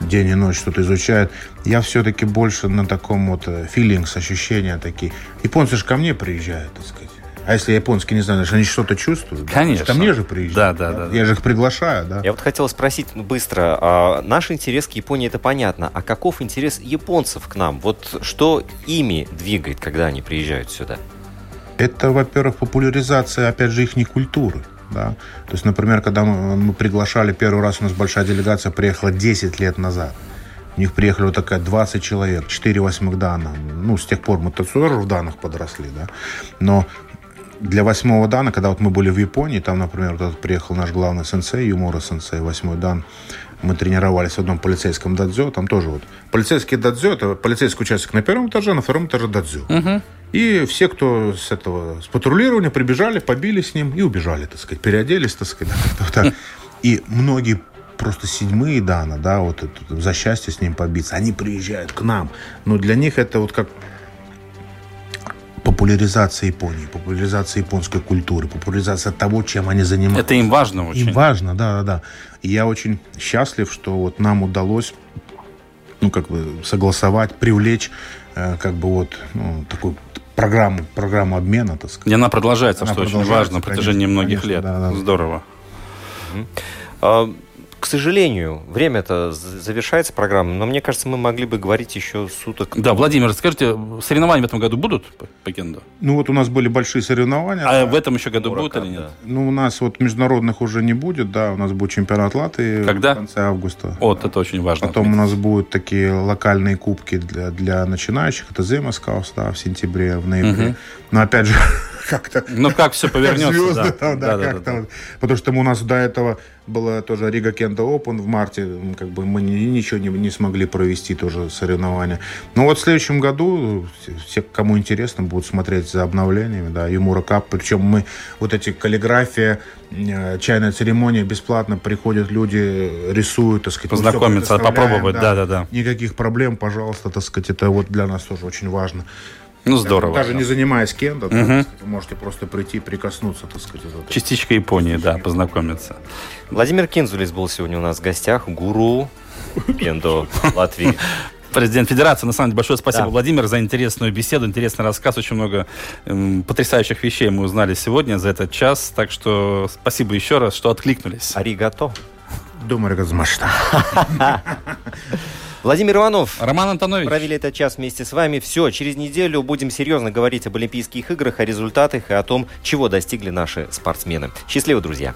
S3: день и ночь что-то изучают. Я все-таки больше на таком вот филингс, э, ощущения такие. Японцы же ко мне приезжают, так сказать. А если японский не знаю, они что-то чувствуют?
S2: Конечно.
S3: Ко мне же приезжают.
S2: Да, да, да.
S3: Я же их приглашаю, да.
S1: Я вот хотел спросить ну, быстро. А, наш интерес к Японии, это понятно. А каков интерес японцев к нам? Вот что ими двигает, когда они приезжают сюда?
S3: Это, во-первых, популяризация, опять же, их культуры. Да? То есть, например, когда мы, мы приглашали первый раз, у нас большая делегация приехала 10 лет назад. У них приехали вот такая 20 человек, 4 восьмых дана. Ну, с тех пор мы тоже в данных подросли, да. Но для восьмого дана, когда вот мы были в Японии, там, например, вот приехал наш главный сенсей, Юмора сенсей, восьмой дан, мы тренировались в одном полицейском дадзё, там тоже вот полицейский дадзё, это полицейский участок на первом этаже, на втором этаже дадзё. Угу. И все, кто с этого, с патрулирования прибежали, побили с ним и убежали, так сказать, переоделись, так сказать. Вот так. И многие просто седьмые дана, да, вот это, за счастье с ним побиться, они приезжают к нам. Но для них это вот как популяризация Японии, популяризация японской культуры, популяризация того, чем они занимаются.
S2: Это им важно очень.
S3: Им важно, да, да, да. И я очень счастлив, что вот нам удалось, ну, как бы согласовать, привлечь, э, как бы вот, ну, такую программу, программу обмена, так сказать.
S2: И она продолжается, она что продолжается, очень важно, на протяжении конечно, многих конечно, лет. Да, да. Здорово.
S1: Угу к сожалению, время-то завершается программа, но мне кажется, мы могли бы говорить еще суток.
S2: Да, Владимир, скажите, соревнования в этом году будут по, по кенду?
S3: Ну вот у нас были большие соревнования.
S2: А да. в этом еще году будут или нет? Да.
S3: Ну у нас вот международных уже не будет, да, у нас будет чемпионат Латвии
S2: Когда?
S3: в конце августа.
S2: Вот, это очень важно.
S3: Потом отметить. у нас будут такие локальные кубки для, для начинающих, это Земаскаус, да, в сентябре, в ноябре. Угу. Но опять же, как-то...
S2: Ну, как все повернется,
S3: звезды
S2: да.
S3: там, да,
S2: Да, да,
S3: как-то
S2: да, да.
S3: вот. Потому что у нас до этого было тоже Рига Кента Open в марте, как бы мы ни- ничего не, не смогли провести тоже соревнования. Но вот в следующем году все- кому интересно, будут смотреть за обновлениями, да, Юмура Кап, причем мы вот эти каллиграфия, э, чайная церемония, бесплатно приходят люди, рисуют, так сказать,
S2: Познакомиться, попробовать, да-да-да.
S3: Никаких проблем, пожалуйста, так сказать, это вот для нас тоже очень важно.
S2: Ну, здорово.
S3: Даже не занимаясь так сказать, вы можете просто прийти, прикоснуться, так сказать. вот
S2: Частичка Японии, да, познакомиться.
S1: Владимир Кинзулис был сегодня у нас в гостях, гуру кендо Латвии.
S2: Президент Федерации, на самом деле, большое спасибо,
S1: Да.
S2: Владимир, за интересную беседу, интересный рассказ. Очень много эм, потрясающих вещей мы узнали сегодня за этот час. Так что спасибо еще раз, что откликнулись.
S1: Аригато.
S3: Думаю, размашта.
S1: Владимир Иванов.
S2: Роман Антонович.
S1: Провели этот час вместе с вами. Все, через неделю будем серьезно говорить об Олимпийских играх, о результатах и о том, чего достигли наши спортсмены. Счастливо, друзья!